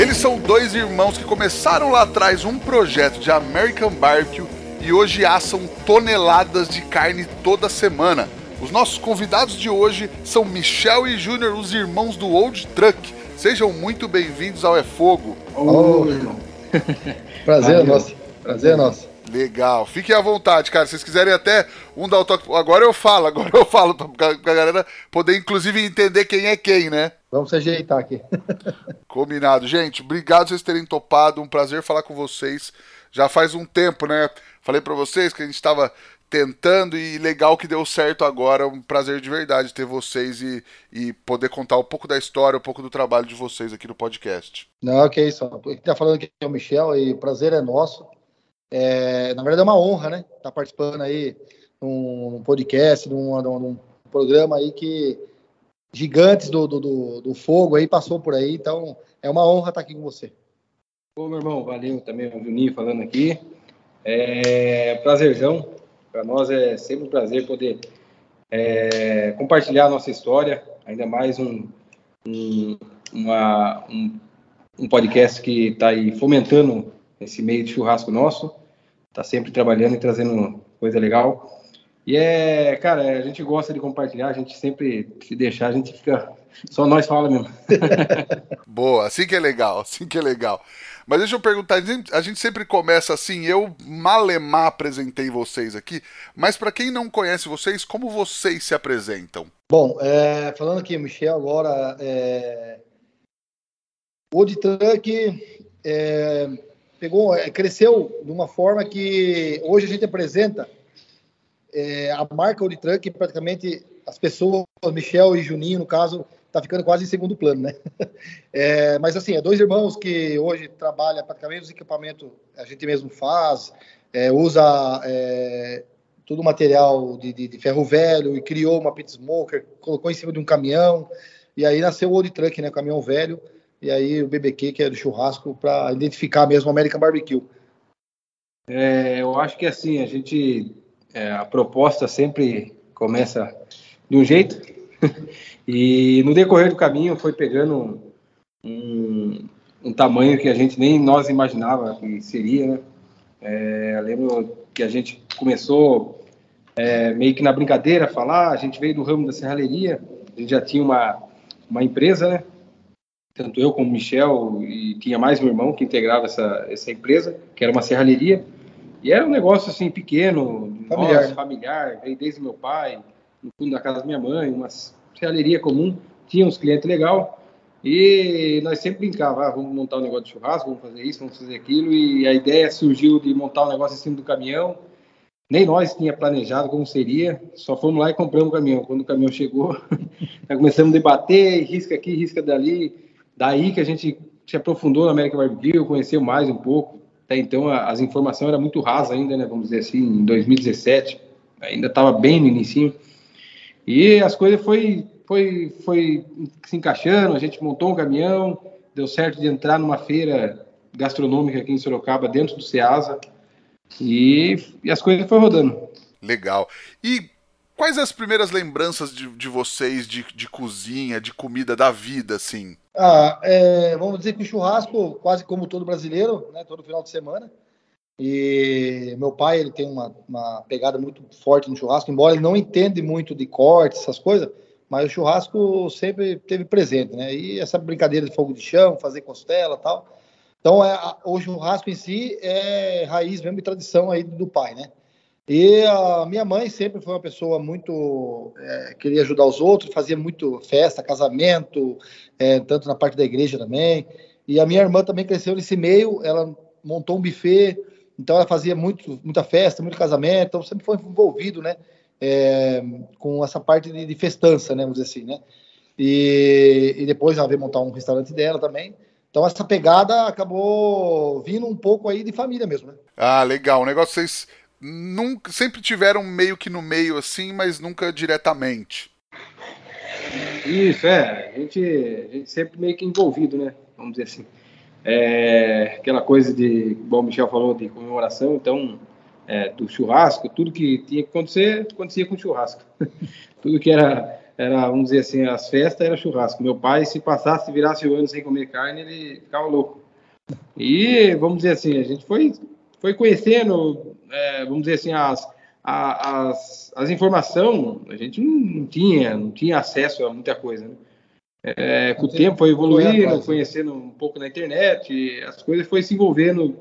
Eles são dois irmãos que começaram lá atrás um projeto de American Barbecue e hoje assam toneladas de carne toda semana. Os nossos convidados de hoje são Michel e Júnior, os irmãos do Old Truck. Sejam muito bem-vindos ao É Fogo. Oh, irmão. Prazer é nosso. Prazer é nosso. Legal. Fiquem à vontade, cara. Se vocês quiserem até um dar o toque. Agora eu falo, agora eu falo, pra, pra galera poder, inclusive, entender quem é quem, né? Vamos se ajeitar aqui. Combinado. Gente, obrigado vocês terem topado. Um prazer falar com vocês. Já faz um tempo, né? Falei para vocês que a gente estava tentando e legal que deu certo agora. Um prazer de verdade ter vocês e, e poder contar um pouco da história, um pouco do trabalho de vocês aqui no podcast. Não, que isso. Quem está falando aqui é o Michel e o prazer é nosso. É, na verdade é uma honra, né? Estar tá participando aí num podcast, num, num programa aí que gigantes do, do, do, fogo aí passou por aí, então é uma honra estar aqui com você. Ô, meu irmão, valeu também, o Juninho falando aqui. É prazerzão, para nós é sempre um prazer poder é, compartilhar a nossa história, ainda mais um, um, uma, um, um podcast que está aí fomentando esse meio de churrasco nosso, está sempre trabalhando e trazendo coisa legal. E é, cara, a gente gosta de compartilhar, a gente sempre, se deixar, a gente fica. Só nós fala mesmo. Boa, assim que é legal, assim que é legal. Mas deixa eu perguntar, a gente sempre começa assim, eu malemar apresentei vocês aqui, mas para quem não conhece vocês, como vocês se apresentam? Bom, é, falando aqui, Michel, agora, é, o Old Truck é, pegou, é, cresceu de uma forma que hoje a gente apresenta é, a marca Truck, praticamente as pessoas, Michel e Juninho, no caso, tá ficando quase em segundo plano, né? É, mas assim, é dois irmãos que hoje trabalham praticamente os equipamentos a gente mesmo faz, é, usa é, todo o material de, de, de, ferro velho e criou uma pit smoker, colocou em cima de um caminhão e aí nasceu o Old Truck, né? Caminhão velho e aí o BBQ que é do churrasco para identificar mesmo o American Barbecue. É, eu acho que assim a gente é, a proposta sempre começa de um jeito e no decorrer do caminho foi pegando um, um, tamanho que a gente nem nós imaginava que seria, né? É, eu lembro que a gente começou é, meio que na brincadeira a falar, a gente veio do ramo da serralheria, a gente já tinha uma, uma empresa, né? Tanto eu como o Michel e tinha mais meu irmão que integrava essa, essa empresa, que era uma serralheria. E era um negócio assim pequeno, familiar, nossa, familiar. Veio desde meu pai, no fundo da casa da minha mãe, uma serralheria comum, tinha uns clientes legal. E nós sempre brincava, ah, vamos montar um negócio de churrasco, vamos fazer isso, vamos fazer aquilo. E a ideia surgiu de montar um negócio em cima do caminhão. Nem nós tinha planejado como seria, só fomos lá e compramos o caminhão. Quando o caminhão chegou, começamos a debater, risca aqui, risca dali. Daí que a gente se aprofundou na América Barbecue, conheceu mais um pouco, até então as informações eram muito rasas ainda, né? Vamos dizer assim, em 2017 ainda estava bem no início. E as coisas foi, foi, foi se encaixando, a gente montou um caminhão, deu certo de entrar numa feira gastronômica aqui em Sorocaba, dentro do Ceasa, e, e as coisas foram rodando. Legal. E quais as primeiras lembranças de, de vocês de, de cozinha, de comida da vida, assim? Ah, é, vamos dizer que o churrasco, quase como todo brasileiro, né, todo final de semana. E meu pai, ele tem uma, uma pegada muito forte no churrasco, embora ele não entende muito de corte, essas coisas, mas o churrasco sempre teve presente, né? E essa brincadeira de fogo de chão, fazer costela tal. Então, é, o churrasco em si é raiz mesmo e tradição aí do pai, né? E a minha mãe sempre foi uma pessoa muito. É, queria ajudar os outros, fazia muito festa, casamento, é, tanto na parte da igreja também. E a minha irmã também cresceu nesse meio, ela montou um buffet, então ela fazia muito, muita festa, muito casamento, então sempre foi envolvido, né? É, com essa parte de, de, festança, né? Vamos dizer assim, né? E, e depois ela veio montar um restaurante dela também. Então essa pegada acabou vindo um pouco aí de família mesmo, né? Ah, legal. O negócio vocês nunca, sempre tiveram meio que no meio assim, mas nunca diretamente. Isso, é. A gente, a gente sempre meio que envolvido, né? Vamos dizer assim. É, aquela coisa de, bom, o Michel falou de comemoração, então, é, do churrasco, tudo que tinha que acontecer, acontecia com churrasco. tudo que era, era, vamos dizer assim, as festas era churrasco. Meu pai, se passasse, virasse o ano sem comer carne, ele ficava louco. E, vamos dizer assim, a gente foi, foi conhecendo é, vamos dizer assim, as, as, as informações, a gente não, tinha, não tinha acesso a muita coisa, né? É, com o tempo foi evoluindo, conhecendo um pouco na internet, as coisas foi se envolvendo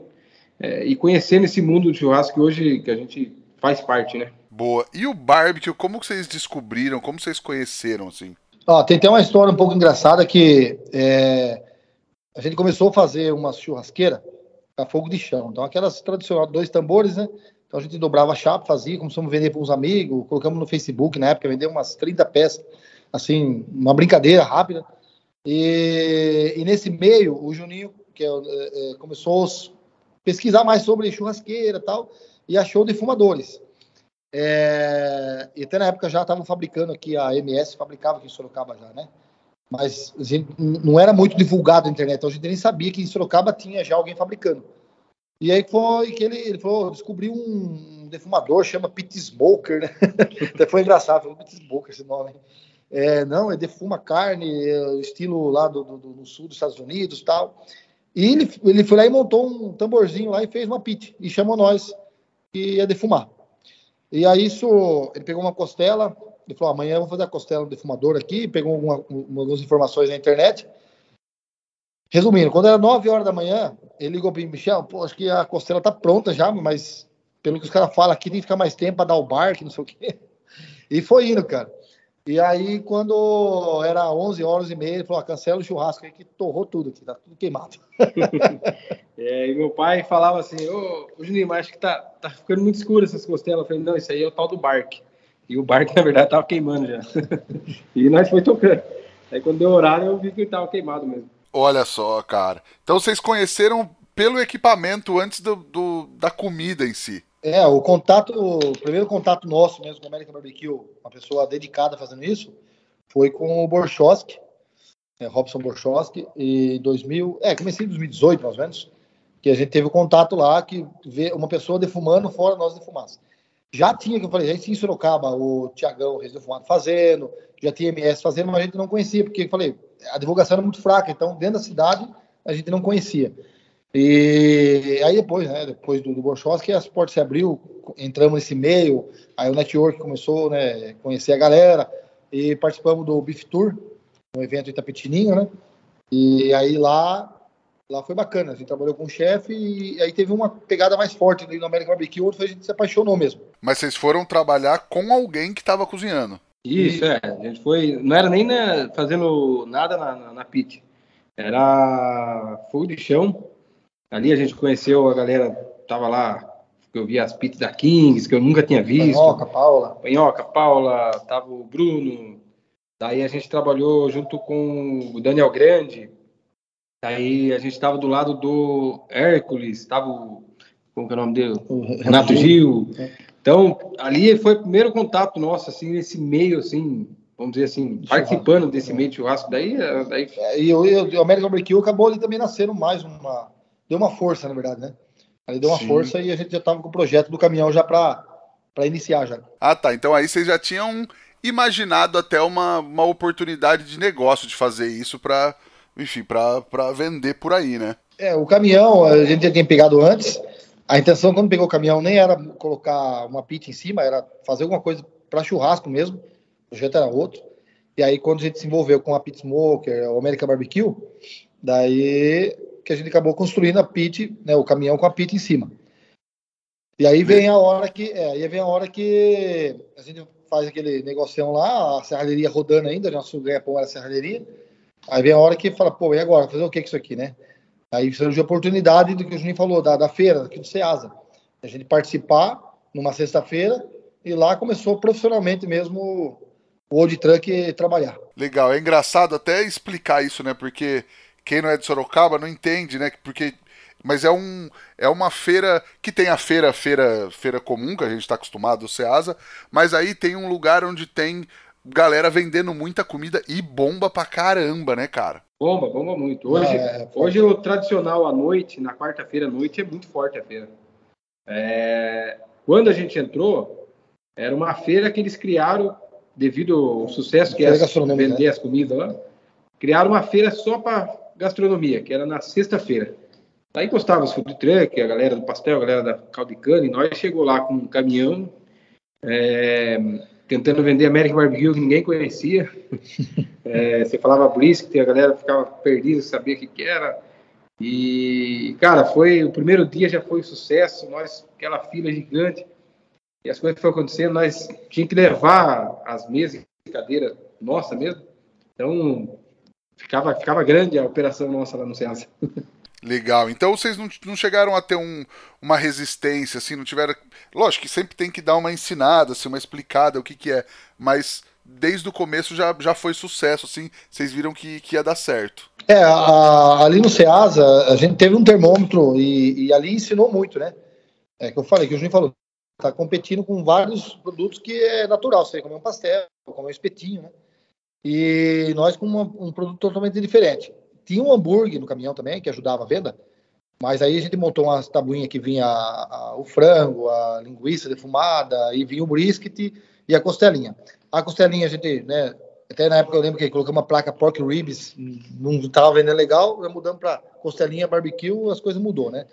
é, e conhecendo esse mundo do churrasco que hoje que a gente faz parte, né? Boa. E o barbecue, como vocês descobriram, como vocês conheceram, assim? Ó, tem até uma história um pouco engraçada que é, a gente começou a fazer uma churrasqueira a fogo de chão. Então, aquelas tradicionais, dois tambores, né? Então, a gente dobrava a chapa, fazia, começamos a vender para uns amigos, colocamos no Facebook, na época, vendeu umas 30 peças, assim, uma brincadeira rápida. E, e nesse meio, o Juninho, que é, é, começou a pesquisar mais sobre churrasqueira tal, e achou defumadores. É, e até na época já estavam fabricando aqui, a MS fabricava aqui em Sorocaba já, né? Mas a gente não era muito divulgado na internet, então a gente nem sabia que em Sorocaba tinha já alguém fabricando. E aí foi que ele, ele falou, descobriu um defumador, chama Pit Smoker, né? Até foi engraçado, falou Pit Smoker esse nome. É, não, é defuma carne, é, estilo lá do, do, do, sul dos Estados Unidos tal. E ele, ele foi lá e montou um tamborzinho lá e fez uma pit, e chamou nós que ia defumar. E aí isso, ele pegou uma costela, ele falou: amanhã eu vou fazer a costela no defumador aqui. Pegou alguma, algumas informações na internet. Resumindo, quando era 9 horas da manhã, ele ligou para mim, Michel, pô, acho que a costela tá pronta já, mas pelo que os caras falam aqui, tem que ficar mais tempo para dar o barco, não sei o quê. E foi indo, cara. E aí, quando era 11 horas e meia, ele falou: ah, cancela o churrasco aí que torrou tudo aqui, tá tudo queimado. é, e meu pai falava assim: Ô, Juninho, mas acho que tá, tá ficando muito escuro essas costelas. Eu falei: não, isso aí é o tal do barco. E o barco, na verdade, estava queimando já. e nós foi tocando. Aí quando deu horário, eu vi que ele estava queimado mesmo. Olha só, cara. Então vocês conheceram pelo equipamento antes do, do, da comida em si. É, o contato, o primeiro contato nosso mesmo com a American Barbecue, uma pessoa dedicada fazendo isso, foi com o Borchowski, é, Robson Borchowski, em 2000, é, comecei em 2018 mais ou menos, que a gente teve o contato lá, que vê uma pessoa defumando fora nós defumamos. Já tinha, que eu falei, já tinha em Sorocaba o Tiagão Fumado fazendo, já tinha MS fazendo, mas a gente não conhecia, porque eu falei, a divulgação era muito fraca, então dentro da cidade a gente não conhecia. E aí depois, né, depois do, do que as portas se abriu, entramos nesse meio, aí o network começou, né, conhecer a galera, e participamos do Beef Tour, um evento em Itapetininho, né, e aí lá Lá foi bacana, a gente trabalhou com o chefe e aí teve uma pegada mais forte no American Barbecue, outro foi a gente se apaixonou mesmo. Mas vocês foram trabalhar com alguém que estava cozinhando? Isso, é. A gente foi. Não era nem na, fazendo nada na, na, na pit. Era fogo de chão. Ali a gente conheceu a galera, tava lá, eu vi as pits da Kings, que eu nunca tinha visto. Panhoca, Paula. Panhoca, Paula, tava o Bruno. Daí a gente trabalhou junto com o Daniel Grande, Aí a gente estava do lado do Hércules, estava o. Como que é o nome dele? O Renato Gil. É. Então, ali foi o primeiro contato nosso, assim, nesse meio, assim, vamos dizer assim, participando desse meio de churrasco. Daí. daí... É, e o, o American Barbecue acabou ali também nascendo mais uma. Deu uma força, na verdade, né? Ali deu uma Sim. força e a gente já estava com o projeto do caminhão já para iniciar já. Ah, tá. Então aí vocês já tinham imaginado até uma, uma oportunidade de negócio de fazer isso para enfim, para vender por aí, né? É, o caminhão a gente já tinha pegado antes. A intenção quando pegou o caminhão nem era colocar uma pizza em cima, era fazer alguma coisa para churrasco mesmo. O projeto era outro. E aí quando a gente se envolveu com a Pit Smoker, o American Barbecue, daí que a gente acabou construindo a pit, né, o caminhão com a pit em cima. E aí vem a hora que, é, aí vem a hora que a gente faz aquele negocião lá, a serralheria rodando ainda, nosso ganha-pão era serralheria. Aí vem a hora que fala, pô, e agora? Fazer o que com isso aqui, né? Aí surgiu a oportunidade do que o Juninho falou, da, da feira, aqui do Ceasa. A gente participar numa sexta-feira e lá começou profissionalmente mesmo o Old Truck trabalhar. Legal, é engraçado até explicar isso, né? Porque quem não é de Sorocaba não entende, né? Porque mas é, um, é uma feira que tem a feira, feira, feira comum, que a gente está acostumado, o Ceasa, mas aí tem um lugar onde tem galera vendendo muita comida e bomba pra caramba, né, cara? Bomba, bomba muito. Hoje, é, é hoje o tradicional à noite, na quarta-feira à noite, é muito forte a feira. É, quando a gente entrou, era uma feira que eles criaram, devido ao sucesso que é vender né? as comidas lá, criaram uma feira só para gastronomia, que era na sexta-feira. Aí encostava os food truck, a galera do pastel, a galera da caldicana, e nós chegou lá com um caminhão, é, tentando vender American Barbecue que ninguém conhecia. É, você falava brisket, a galera ficava perdida, sabia o que, que era. E, cara, foi o primeiro dia já foi um sucesso, nós, aquela fila gigante, e as coisas que foram acontecendo, nós tínhamos que levar as mesas e cadeiras nossa mesmo. Então, ficava, ficava grande a operação nossa lá no Ceasa. Legal. Então vocês não, não chegaram a ter um, uma resistência, assim, não tiveram. Lógico que sempre tem que dar uma ensinada, assim, uma explicada o que, que é, mas desde o começo já, já foi sucesso, assim, vocês viram que, que ia dar certo. É, a, ali no Ceasa, a gente teve um termômetro e, e, ali ensinou muito, né? É que eu falei, que o Juninho falou, tá competindo com vários produtos que é natural, você comer um pastel, comer um espetinho, né? E nós com uma, um produto totalmente diferente. Tinha um hambúrguer no caminhão também, que ajudava a venda, mas aí a gente montou umas tabuinhas que vinha a, a, o frango, a linguiça defumada, e vinha o brisket e a costelinha. A costelinha a gente, né, até na época eu lembro que colocamos uma placa pork ribs, não estava vendendo legal, já mudamos para costelinha barbecue, as coisas mudou, né?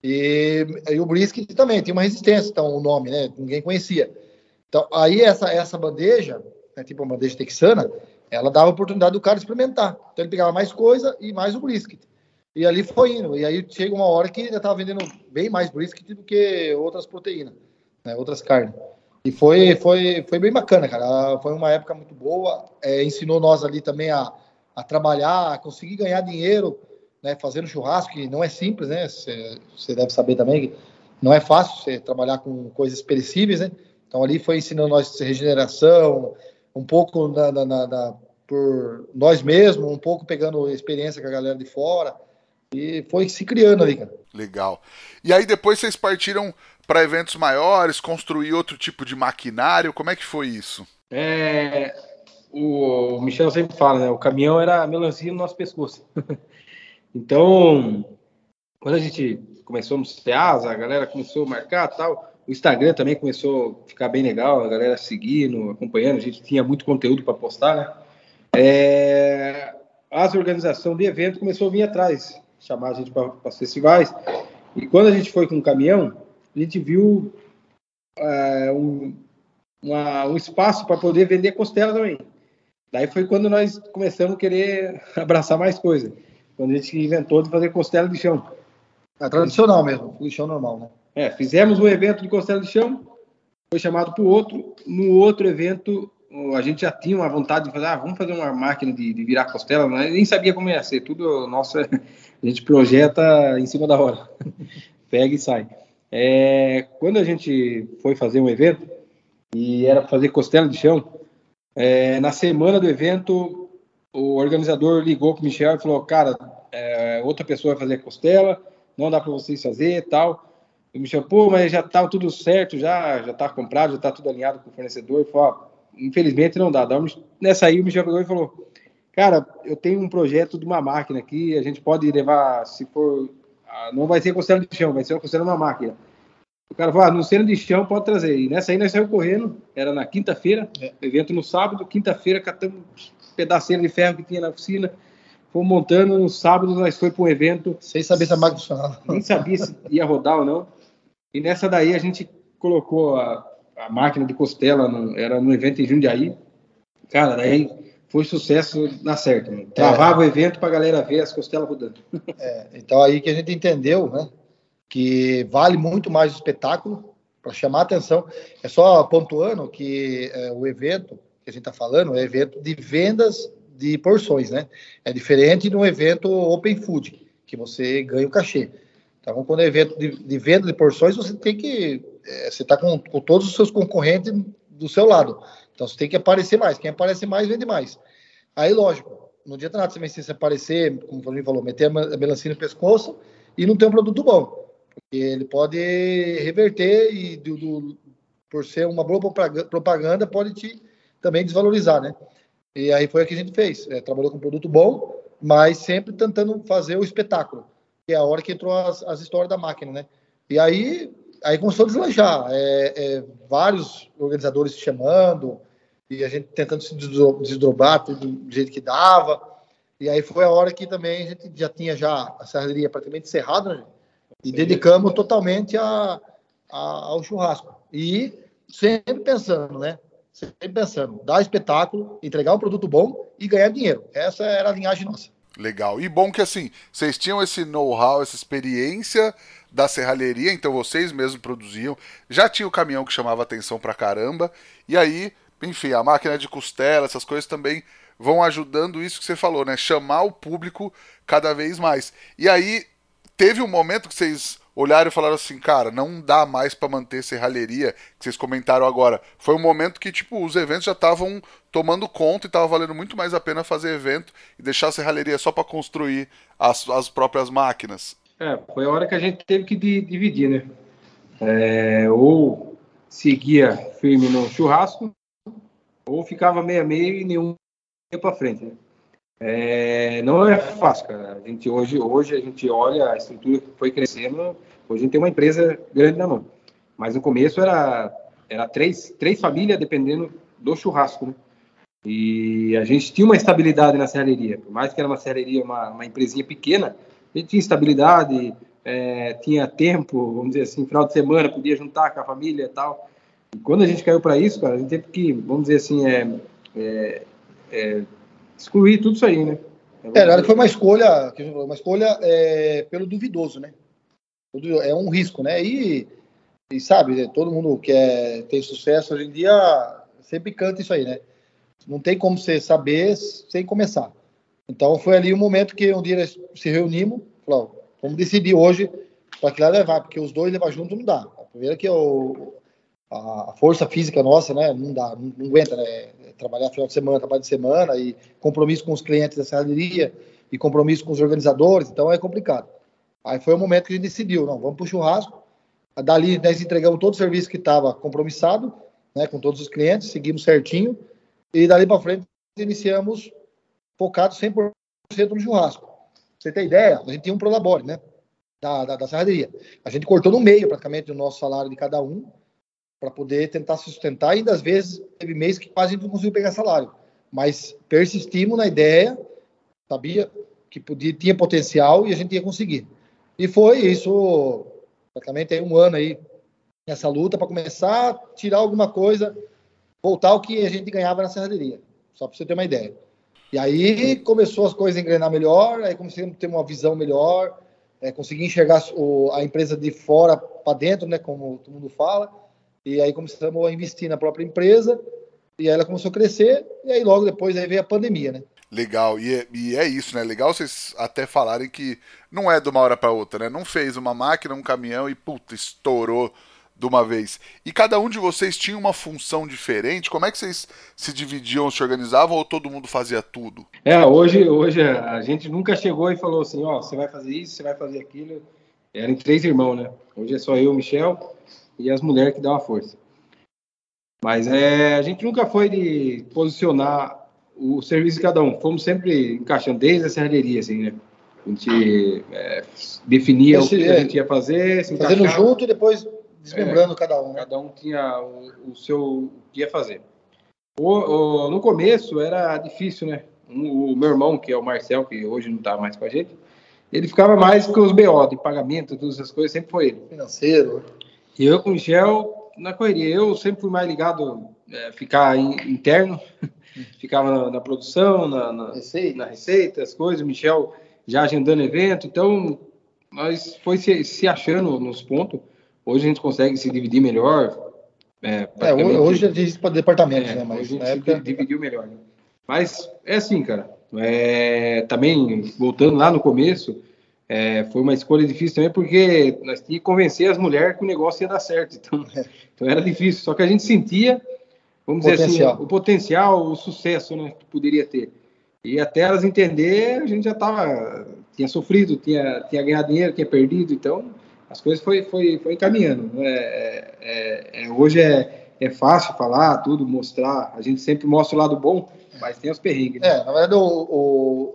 E, e, o brisket também tinha uma resistência, então o nome, né? Ninguém conhecia. Então aí essa essa bandeja, né, tipo uma bandeja texana, ela dava a oportunidade do cara experimentar. Então ele pegava mais coisa e mais o brisket. E ali foi indo. E aí chega uma hora que já estava vendendo bem mais brisket do que outras proteínas, né, outras carnes. E foi, foi, foi bem bacana, cara. Foi uma época muito boa. É, ensinou nós ali também a, a trabalhar, a conseguir ganhar dinheiro, né, fazendo churrasco, que não é simples, né? Você deve saber também que não é fácil você trabalhar com coisas perecíveis, né? Então ali foi ensinando nós regeneração, um pouco na, na, na, por nós mesmos, um pouco pegando experiência com a galera de fora. E foi se criando ali, cara. Legal. E aí depois vocês partiram para eventos maiores, construir outro tipo de maquinário. Como é que foi isso? É, o Michel sempre fala, né? O caminhão era a melancia no nosso pescoço. então, quando a gente começou no SEASA, a galera começou a marcar tal, o Instagram também começou a ficar bem legal, a galera seguindo, acompanhando, a gente tinha muito conteúdo para postar, né? É, as organizações de evento começou a vir atrás, chamar a gente para os festivais. E quando a gente foi com o caminhão, a gente viu é, um, uma, um espaço para poder vender costela também. Daí foi quando nós começamos a querer abraçar mais coisa. Quando a gente inventou de fazer costela de chão. É tradicional mesmo, o chão normal, né? É, fizemos um evento de costela de chão, foi chamado para o outro. No outro evento, a gente já tinha uma vontade de fazer, ah, vamos fazer uma máquina de, de virar costela, mas nem sabia como ia ser. Tudo nosso, a gente projeta em cima da hora. Pega e sai. É, quando a gente foi fazer um evento, e era para fazer costela de chão, é, na semana do evento, o organizador ligou para o Michel e falou, cara, é, outra pessoa vai fazer costela, não dá para vocês fazer tal. E o Michel, pô, mas já tá tudo certo, já já tá comprado, já tá tudo alinhado com o fornecedor. Falou, infelizmente não dá. Nessa aí o Michel pegou e falou, cara, eu tenho um projeto de uma máquina aqui, a gente pode levar, se for, ah, não vai ser costela de chão, vai ser de uma máquina. O cara falou, ah, no cena de chão pode trazer. E nessa aí nós saímos correndo, era na quinta-feira, é. evento no sábado, quinta-feira catamos pedacinho de ferro que tinha na oficina, fomos montando, no sábado nós foi para um evento. Sem saber se a máquina funcionava. Nem sabia se ia rodar ou não. E nessa daí a gente colocou a, a máquina de costela, no, era no evento em Jundiaí. Cara, daí foi sucesso na certa. Né? Travava é. o evento para a galera ver as costelas rodando. É, então aí que a gente entendeu, né? que vale muito mais o espetáculo para chamar atenção. É só pontuando que é, o evento que a gente está falando é evento de vendas de porções, né? É diferente de um evento open food, que você ganha o cachê. Então, quando é evento de, de venda de porções, você tem que. É, você está com, com todos os seus concorrentes do seu lado. Então, você tem que aparecer mais. Quem aparece mais, vende mais. Aí, lógico, não adianta nada você se aparecer, como o Flamengo falou, meter a melancia no pescoço e não ter um produto bom. Porque ele pode reverter e, do, do, por ser uma boa propaganda, pode te também desvalorizar, né? E aí foi o que a gente fez. É, trabalhou com um produto bom, mas sempre tentando fazer o espetáculo, é a hora que entrou as, as histórias da máquina, né? E aí, aí começou a deslanchar. É, é, vários organizadores chamando, e a gente tentando se desdobrar do jeito que dava. E aí foi a hora que também a gente já tinha já a serraria praticamente encerrada, né? E dedicamos totalmente a, a, ao churrasco. E sempre pensando, né? Sempre pensando, dar espetáculo, entregar um produto bom e ganhar dinheiro. Essa era a linhagem nossa. Legal. E bom que assim, vocês tinham esse know-how, essa experiência da serralheria, então vocês mesmos produziam. Já tinha o caminhão que chamava atenção pra caramba. E aí, enfim, a máquina de costela, essas coisas também vão ajudando isso que você falou, né? Chamar o público cada vez mais. E aí, teve um momento que vocês olharam e falaram assim, cara, não dá mais para manter serralheria, que vocês comentaram agora. Foi um momento que, tipo, os eventos já estavam tomando conta e tava valendo muito mais a pena fazer evento e deixar a serralheria só para construir as, as próprias máquinas. É, foi a hora que a gente teve que dividir, né? É, ou seguia firme no churrasco, ou ficava meia meia e nenhum ia para frente. Né? É, não é fácil, cara. A gente hoje, hoje a gente olha a estrutura que foi crescendo. Hoje a gente tem uma empresa grande na mão. Mas no começo era era três três famílias dependendo do churrasco, né? E a gente tinha uma estabilidade na serraria. Por mais que era uma serraria, uma, uma empresinha pequena, a gente tinha estabilidade, é, tinha tempo, vamos dizer assim, final de semana podia juntar com a família e tal. E quando a gente caiu para isso, cara, a gente teve que, vamos dizer assim, é, é, é excluir tudo isso aí, né? É, na foi uma escolha, uma escolha é, pelo duvidoso, né? É um risco, né? E, e sabe, né, todo mundo que é, tem sucesso hoje em dia sempre canta isso aí, né? Não tem como você saber sem começar. Então foi ali o um momento que um dia se reunimos, falou, vamos decidir hoje para que lado levar, porque os dois levar junto não dá. A primeira que é a força física nossa, né, não dá, não, aguenta, né, trabalhar final de semana, trabalho de semana e compromisso com os clientes da serraria e compromisso com os organizadores, então é complicado. Aí foi o momento que a gente decidiu, não, vamos para o churrasco. Dali nós entregamos todo o serviço que estava compromissado, né, com todos os clientes, seguimos certinho e dali para frente iniciamos focado 100% no churrasco. Você ter ideia, a gente tinha um prolabore, né, da, da, da serraria. A gente cortou no meio praticamente o nosso salário de cada um para poder tentar sustentar. E às vezes teve mês que quase não conseguiu pegar salário, mas persistimos na ideia, sabia que podia, tinha potencial e a gente ia conseguir. E foi isso, praticamente aí um ano aí nessa luta para começar a tirar alguma coisa, voltar ao que a gente ganhava na serraderia, só para você ter uma ideia. E aí começou as coisas a engrenar melhor, aí comecei a ter uma visão melhor, é, consegui enxergar o, a empresa de fora para dentro, né, como todo mundo fala, e aí começamos a investir na própria empresa, e aí ela começou a crescer, e aí logo depois aí veio a pandemia, né? Legal, e é, e é isso, né? Legal vocês até falarem que não é de uma hora para outra, né? Não fez uma máquina, um caminhão e puta, estourou de uma vez. E cada um de vocês tinha uma função diferente? Como é que vocês se dividiam, se organizavam ou todo mundo fazia tudo? É, hoje, hoje a gente nunca chegou e falou assim, ó, você vai fazer isso, você vai fazer aquilo. Eram três irmãos, né? Hoje é só eu, Michel, e as mulheres que dão a força. Mas é, a gente nunca foi de posicionar o serviço de cada um. Fomos sempre encaixando desde a serralheria, assim, né? A gente é, definia Esse, o que a gente ia fazer, se Fazendo junto e depois desmembrando é, cada um. Né? Cada um tinha o, o seu o que ia fazer. O, o, no começo era difícil, né? o meu irmão, que é o Marcel, que hoje não está mais com a gente, ele ficava mais com os BO de pagamento, todas essas coisas, sempre foi ele. Financeiro. E eu com o Michel na correria. Eu sempre fui mais ligado é, ficar in, interno, ficava na, na produção, na, na, receita. na receita, as coisas. O Michel já agendando evento. Então, nós foi se, se achando nos pontos. Hoje a gente consegue se dividir melhor. É, é hoje a gente para departamentos, é, né? Mas hoje a gente época... dividiu melhor. Né? Mas é assim, cara. É, também, voltando lá no começo, é, foi uma escolha difícil também, porque nós tínhamos que convencer as mulheres que o negócio ia dar certo. Então, é. então era difícil. Só que a gente sentia, vamos potencial. dizer assim, o potencial, o sucesso né, que poderia ter. E até elas entender, a gente já estava, tinha sofrido, tinha, tinha ganhado dinheiro, tinha perdido, então as coisas foi, foi, foi encaminhando. Né? É, é, é, hoje é, é fácil falar tudo, mostrar, a gente sempre mostra o lado bom, mas tem os perrengues. Né? É, na verdade, o, o,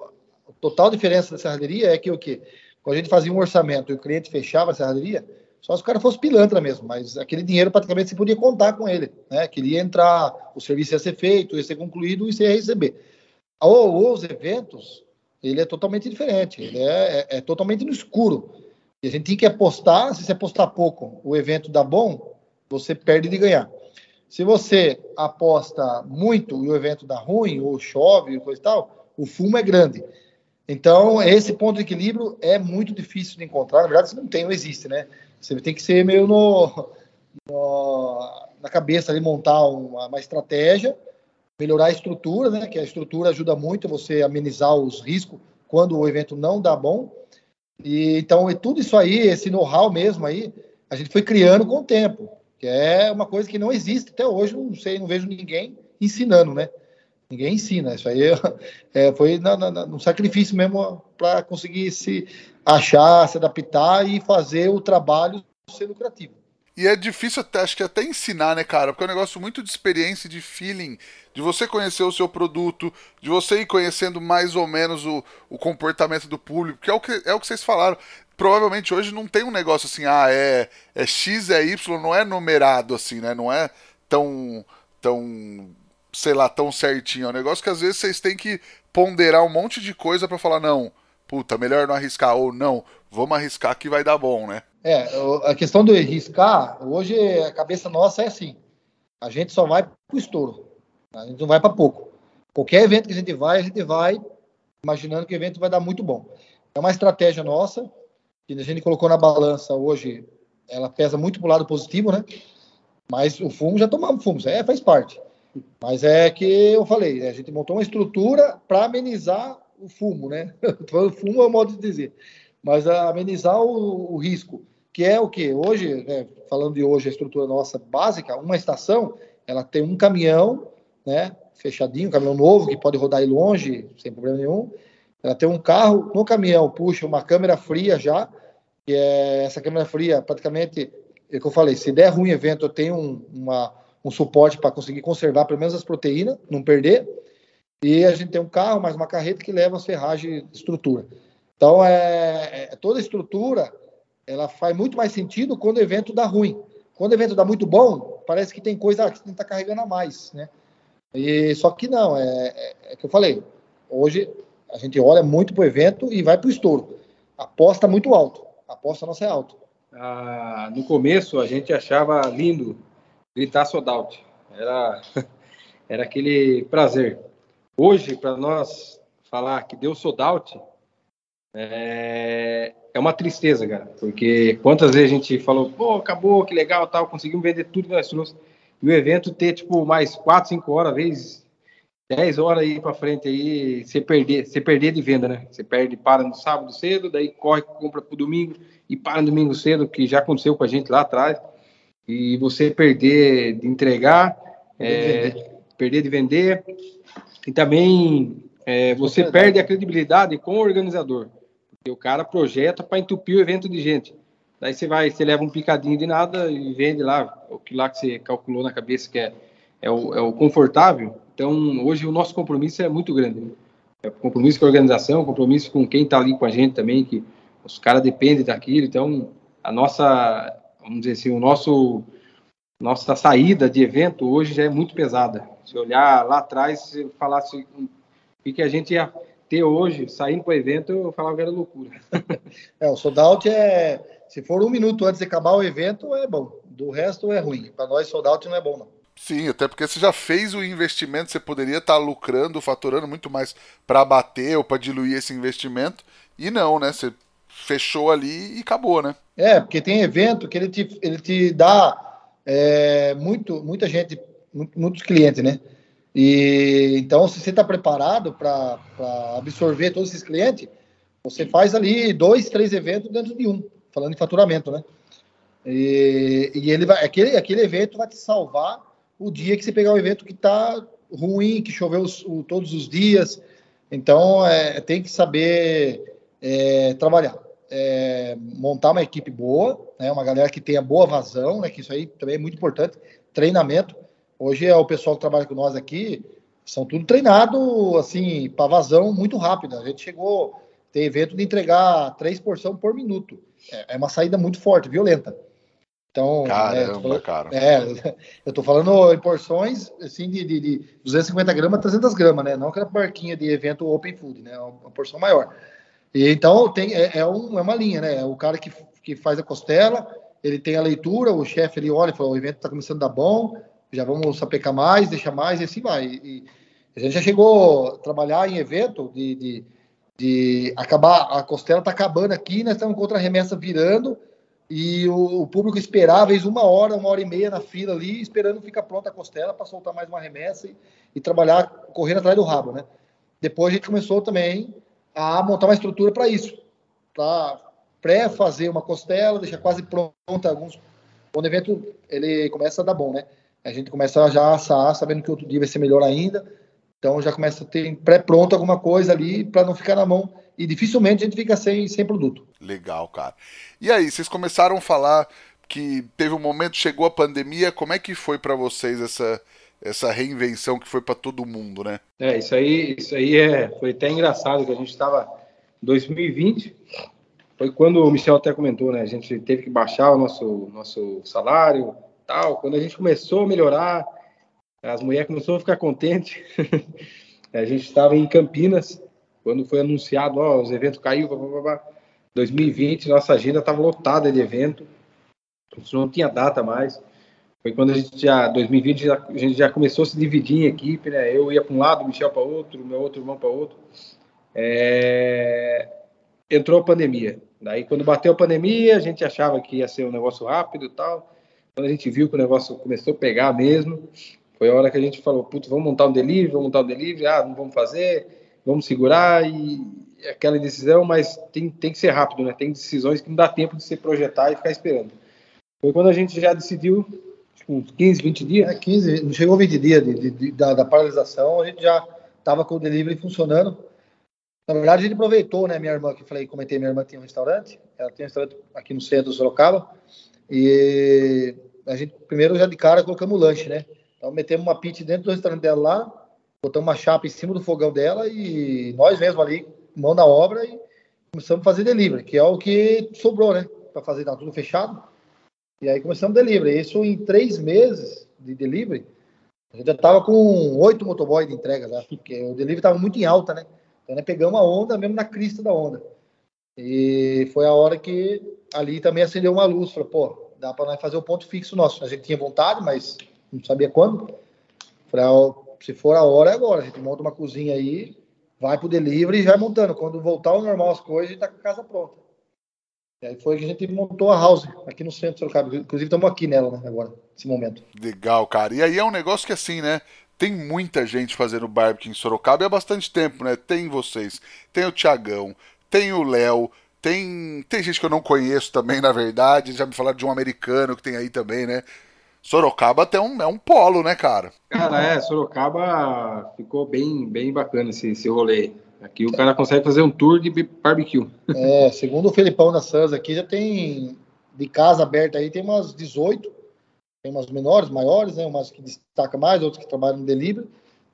a total diferença da serraderia é que o quê? Quando a gente fazia um orçamento e o cliente fechava a serraderia, só se o cara fosse pilantra mesmo, mas aquele dinheiro praticamente você podia contar com ele, né? Queria entrar, o serviço ia ser feito, ia ser concluído e você ia receber. Ou os eventos, ele é totalmente diferente, ele é, é, é, totalmente no escuro. E a gente tem que apostar, se você apostar pouco, o evento dá bom, você perde de ganhar. Se você aposta muito e o evento dá ruim, ou chove, coisa e tal, o fumo é grande. Então, esse ponto de equilíbrio é muito difícil de encontrar. Na verdade, você não tem, não existe, né? Você tem que ser meio no, no na cabeça ali, montar uma, uma estratégia melhorar a estrutura, né? Que a estrutura ajuda muito você amenizar os riscos quando o evento não dá bom. E então, e tudo isso aí, esse know-how mesmo aí, a gente foi criando com o tempo, que é uma coisa que não existe até hoje, não sei, não vejo ninguém ensinando, né? Ninguém ensina. Isso aí é, foi no sacrifício mesmo para conseguir se achar, se adaptar e fazer o trabalho ser lucrativo. E é difícil até, acho que até ensinar, né, cara? Porque é um negócio muito de experiência, de feeling, de você conhecer o seu produto, de você ir conhecendo mais ou menos o, o comportamento do público, que é o que, é o que vocês falaram. Provavelmente hoje não tem um negócio assim, ah, é, é X, é Y, não é numerado assim, né? Não é tão, tão, sei lá, tão certinho. É um negócio que às vezes vocês têm que ponderar um monte de coisa para falar, não, puta, melhor não arriscar, ou não, vamos arriscar que vai dar bom, né? É, a questão do arriscar, hoje a cabeça nossa é assim: a gente só vai para o estouro, a gente não vai para pouco. Qualquer evento que a gente vai, a gente vai imaginando que o evento vai dar muito bom. É uma estratégia nossa, que a gente colocou na balança hoje, ela pesa muito para o lado positivo, né? Mas o fumo já tomamos fumo, é, faz parte. Mas é que eu falei, a gente montou uma estrutura para amenizar o fumo, né? o fumo é o modo de dizer. Mas amenizar o, o risco que é o que hoje, né, falando de hoje, a estrutura nossa básica, uma estação, ela tem um caminhão, né, fechadinho, um caminhão novo que pode rodar aí longe sem problema nenhum. Ela tem um carro no caminhão, puxa uma câmera fria já, que é essa câmera fria praticamente, é que eu falei, se der ruim evento, eu tenho um, uma, um suporte para conseguir conservar pelo menos as proteínas, não perder. E a gente tem um carro, mais uma carreta que leva as ferragens estrutura. Então, é, é toda estrutura ela faz muito mais sentido quando o evento dá ruim. Quando o evento dá muito bom, parece que tem coisa que você está carregando a mais, né? E, só que não, é, é, é que eu falei. Hoje a gente olha muito para o evento e vai para o estouro. aposta muito alto. Aposta nossa é alta. Ah, no começo a gente achava lindo gritar sold out. Era, era aquele prazer. Hoje, para nós falar que deu sold out, é, é uma tristeza, cara, porque quantas vezes a gente falou, pô, acabou, que legal, tal, conseguimos vender tudo que nós trouxemos, e o evento ter, tipo, mais 4, 5 horas, vezes 10 horas aí para frente aí, você perder, você perder de venda, né? Você perde, para no sábado cedo, daí corre, compra pro domingo e para no domingo cedo, que já aconteceu com a gente lá atrás, e você perder de entregar, é, perder de vender, e também é, você perde a credibilidade com o organizador. E o cara projeta para entupir o evento de gente. Daí você vai, você leva um picadinho de nada e vende lá o que lá que você calculou na cabeça que é, é, o, é o confortável. Então, hoje o nosso compromisso é muito grande. Né? É compromisso com a organização, compromisso com quem está ali com a gente também, que os caras dependem daquilo. Então, a nossa, vamos dizer assim, o nosso nossa saída de evento hoje já é muito pesada. Se olhar lá atrás, se falasse o que a gente ia ter hoje, saindo para o evento, eu falava que era loucura. é, o sold out é. Se for um minuto antes de acabar o evento, é bom. Do resto é ruim. Para nós, sold out não é bom, não. Sim, até porque você já fez o investimento, você poderia estar tá lucrando, faturando muito mais para bater ou para diluir esse investimento. E não, né? Você fechou ali e acabou, né? É, porque tem evento que ele te, ele te dá é, muito, muita gente, muitos clientes, né? E então, se você está preparado para absorver todos esses clientes, você faz ali dois, três eventos dentro de um, falando em faturamento, né? E, e ele vai, aquele, aquele evento vai te salvar o dia que você pegar um evento que está ruim, que choveu os, o, todos os dias. Então, é, tem que saber é, trabalhar. É, montar uma equipe boa, né, uma galera que tenha boa vazão, né, que isso aí também é muito importante. Treinamento. Hoje é o pessoal que trabalha com nós aqui, são tudo treinado assim para vazão muito rápida. A gente chegou tem evento de entregar três porções por minuto. É, é uma saída muito forte, violenta. Então, Caramba, é, cara. É, eu tô falando em porções assim de, de, de 250 gramas, 300 gramas, né? Não aquela barquinha de evento open food, né? Uma porção maior. E, então tem é, é, um, é uma linha, né? É o cara que, que faz a costela, ele tem a leitura, o chefe ele olha e fala, o evento está começando a dar bom, já vamos sapecar mais, deixar mais e assim vai. E, a gente já chegou a trabalhar em evento de, de, de acabar, a costela está acabando aqui, nós estamos com outra remessa virando e o, o, público esperava, vezes uma hora, uma hora e meia na fila ali, esperando ficar pronta a costela para soltar mais uma remessa e, e, trabalhar correndo atrás do rabo, né? Depois a gente começou também a montar uma estrutura para isso, para pré-fazer uma costela, deixar quase pronta alguns. Quando o evento ele começa a dar bom, né? A gente começa já a assar, sabendo que outro dia vai ser melhor ainda. Então já começa a ter pré-pronto alguma coisa ali para não ficar na mão e dificilmente a gente fica sem, sem produto. Legal, cara. E aí, vocês começaram a falar que teve um momento, chegou a pandemia, como é que foi para vocês essa essa reinvenção que foi para todo mundo, né? É, isso aí, isso aí é, foi até engraçado que a gente estava 2020, foi quando o Michel até comentou, né? A gente teve que baixar o nosso nosso salário, tal. Quando a gente começou a melhorar, as mulheres começaram a ficar contentes. a gente estava em Campinas, quando foi anunciado, ó, os eventos caiu, blá, blá, blá. 2020, nossa agenda estava lotada de evento, a gente não tinha data mais. Foi quando a gente já, 2020, já, a gente já começou a se dividir em equipe, né? Eu ia para um lado, o Michel para outro, meu outro irmão para outro. É... Entrou a pandemia. Daí, quando bateu a pandemia, a gente achava que ia ser um negócio rápido e tal. Quando a gente viu que o negócio começou a pegar mesmo, foi a hora que a gente falou, putz, vamos montar um delivery, vamos montar um delivery, ah, não vamos fazer, vamos segurar e aquela decisão, mas tem, tem que ser rápido, né? Tem decisões que não dá tempo de se projetar e ficar esperando. Foi quando a gente já decidiu, tipo, uns 15, 20 dias. É, 15, não chegou 20 dias de, de, de, da, da, paralisação, a gente já estava com o delivery funcionando. Na verdade, a gente aproveitou, né? Minha irmã, que falei, comentei, minha irmã tinha um restaurante, ela tem um restaurante aqui no centro do Sorocaba, e a gente primeiro já de cara colocamos o lanche, né? Então metemos uma pizza dentro do restaurante dela lá, botamos uma chapa em cima do fogão dela e nós mesmos ali, mão na obra e começamos a fazer delivery, que é o que sobrou, né? Para fazer, tá tudo fechado. E aí começamos delivery. Isso em três meses de delivery, a gente já tava com oito motoboys de entrega já, porque o delivery tava muito em alta, né? Então, né, pegamos a onda mesmo na crista da onda. E foi a hora que ali também acendeu uma luz. Falou, pô, dá para nós fazer o ponto fixo nosso. A gente tinha vontade, mas não sabia quando. Falei, se for a hora, é agora. A gente monta uma cozinha aí, vai pro delivery e vai montando. Quando voltar ao normal as coisas, a gente tá com a casa pronta. E aí foi que a gente montou a house aqui no centro de Sorocaba. Inclusive, estamos aqui nela, né, agora, nesse momento. Legal, cara. E aí é um negócio que assim, né? Tem muita gente fazendo barbecue em Sorocaba e há bastante tempo, né? Tem vocês, tem o Tiagão, tem o Léo, tem, tem gente que eu não conheço também, na verdade. Já me falaram de um americano que tem aí também, né? Sorocaba até um, é um polo, né, cara? Cara, é, Sorocaba ficou bem, bem bacana esse, esse rolê. Aqui o cara consegue fazer um tour de barbecue. É, segundo o Felipão da Sans aqui, já tem de casa aberta aí, tem umas 18. Tem umas menores, maiores, né? Umas que destaca mais, outras que trabalham no delivery.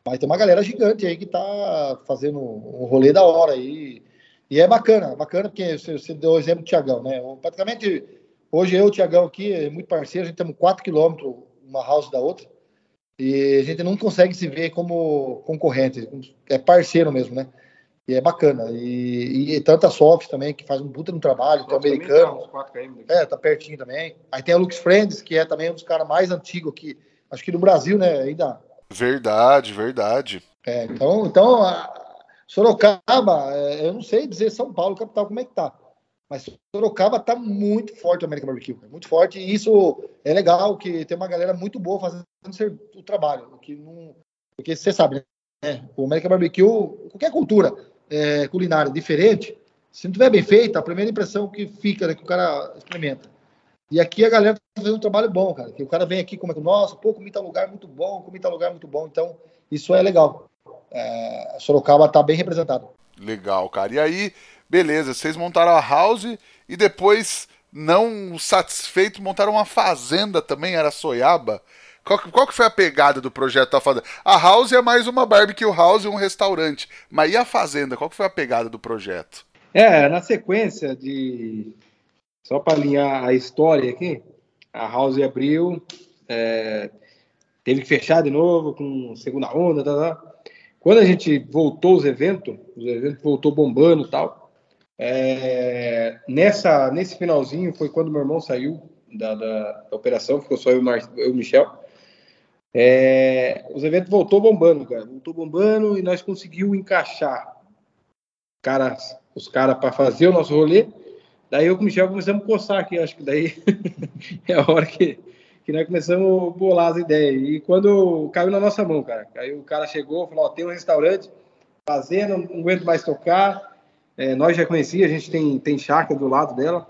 Mas tem uma galera gigante aí que tá fazendo um rolê da hora aí. E é bacana, bacana, porque você, você deu o exemplo do Tiagão, né? Praticamente Hoje eu e o Tiagão aqui, é muito parceiro, a gente temos 4 quilômetros uma house da outra. E a gente não consegue se ver como concorrente, é parceiro mesmo, né? E é bacana. E, e tanta soft também, que faz um puta no trabalho, tem o americano. Tá, é, tá pertinho também. Aí tem a Lux Friends, que é também um dos caras mais antigos aqui, acho que do Brasil, né? Ainda. Verdade, verdade. É, então, então Sorocaba, é, eu não sei dizer São Paulo, capital, como é que tá. Mas Sorocaba está muito forte o América Barbecue, muito forte, e isso é legal, que tem uma galera muito boa fazendo o trabalho, que não, porque você sabe, né? O América Barbecue, qualquer cultura é, culinária diferente, se não tiver bem feita, a primeira impressão que fica, né, que o cara experimenta. E aqui a galera tá fazendo um trabalho bom, cara. Que o cara vem aqui como é que, nossa, pô, comi tal lugar muito bom, comi tal lugar muito bom. Então, isso é legal. É, Sorocaba tá bem representado. Legal, cara. E aí, beleza, vocês montaram a house e depois, não satisfeito, montaram uma fazenda também, era Soiaba. Qual, qual que foi a pegada do projeto da fazenda? A house é mais uma barbecue house e um restaurante. Mas e a fazenda? Qual que foi a pegada do projeto? É, na sequência de só para alinhar a história aqui, a House abriu, é, teve que fechar de novo com segunda onda, tá, tá. Quando a gente voltou os eventos, os eventos voltou bombando e tal. É, nessa, nesse finalzinho foi quando meu irmão saiu da, da, da operação, ficou só eu, eu e o Michel. É, os eventos voltou bombando, cara. Voltou bombando e nós conseguimos encaixar cara, os caras para fazer o nosso rolê Daí eu com o Michel começamos a coçar aqui, acho que daí é a hora que, que nós começamos a bolar as ideias. E quando caiu na nossa mão, cara, aí o cara chegou, falou, ó, tem um restaurante fazendo, não aguento mais tocar. É, nós já conhecia, a gente tem, tem chácara do lado dela.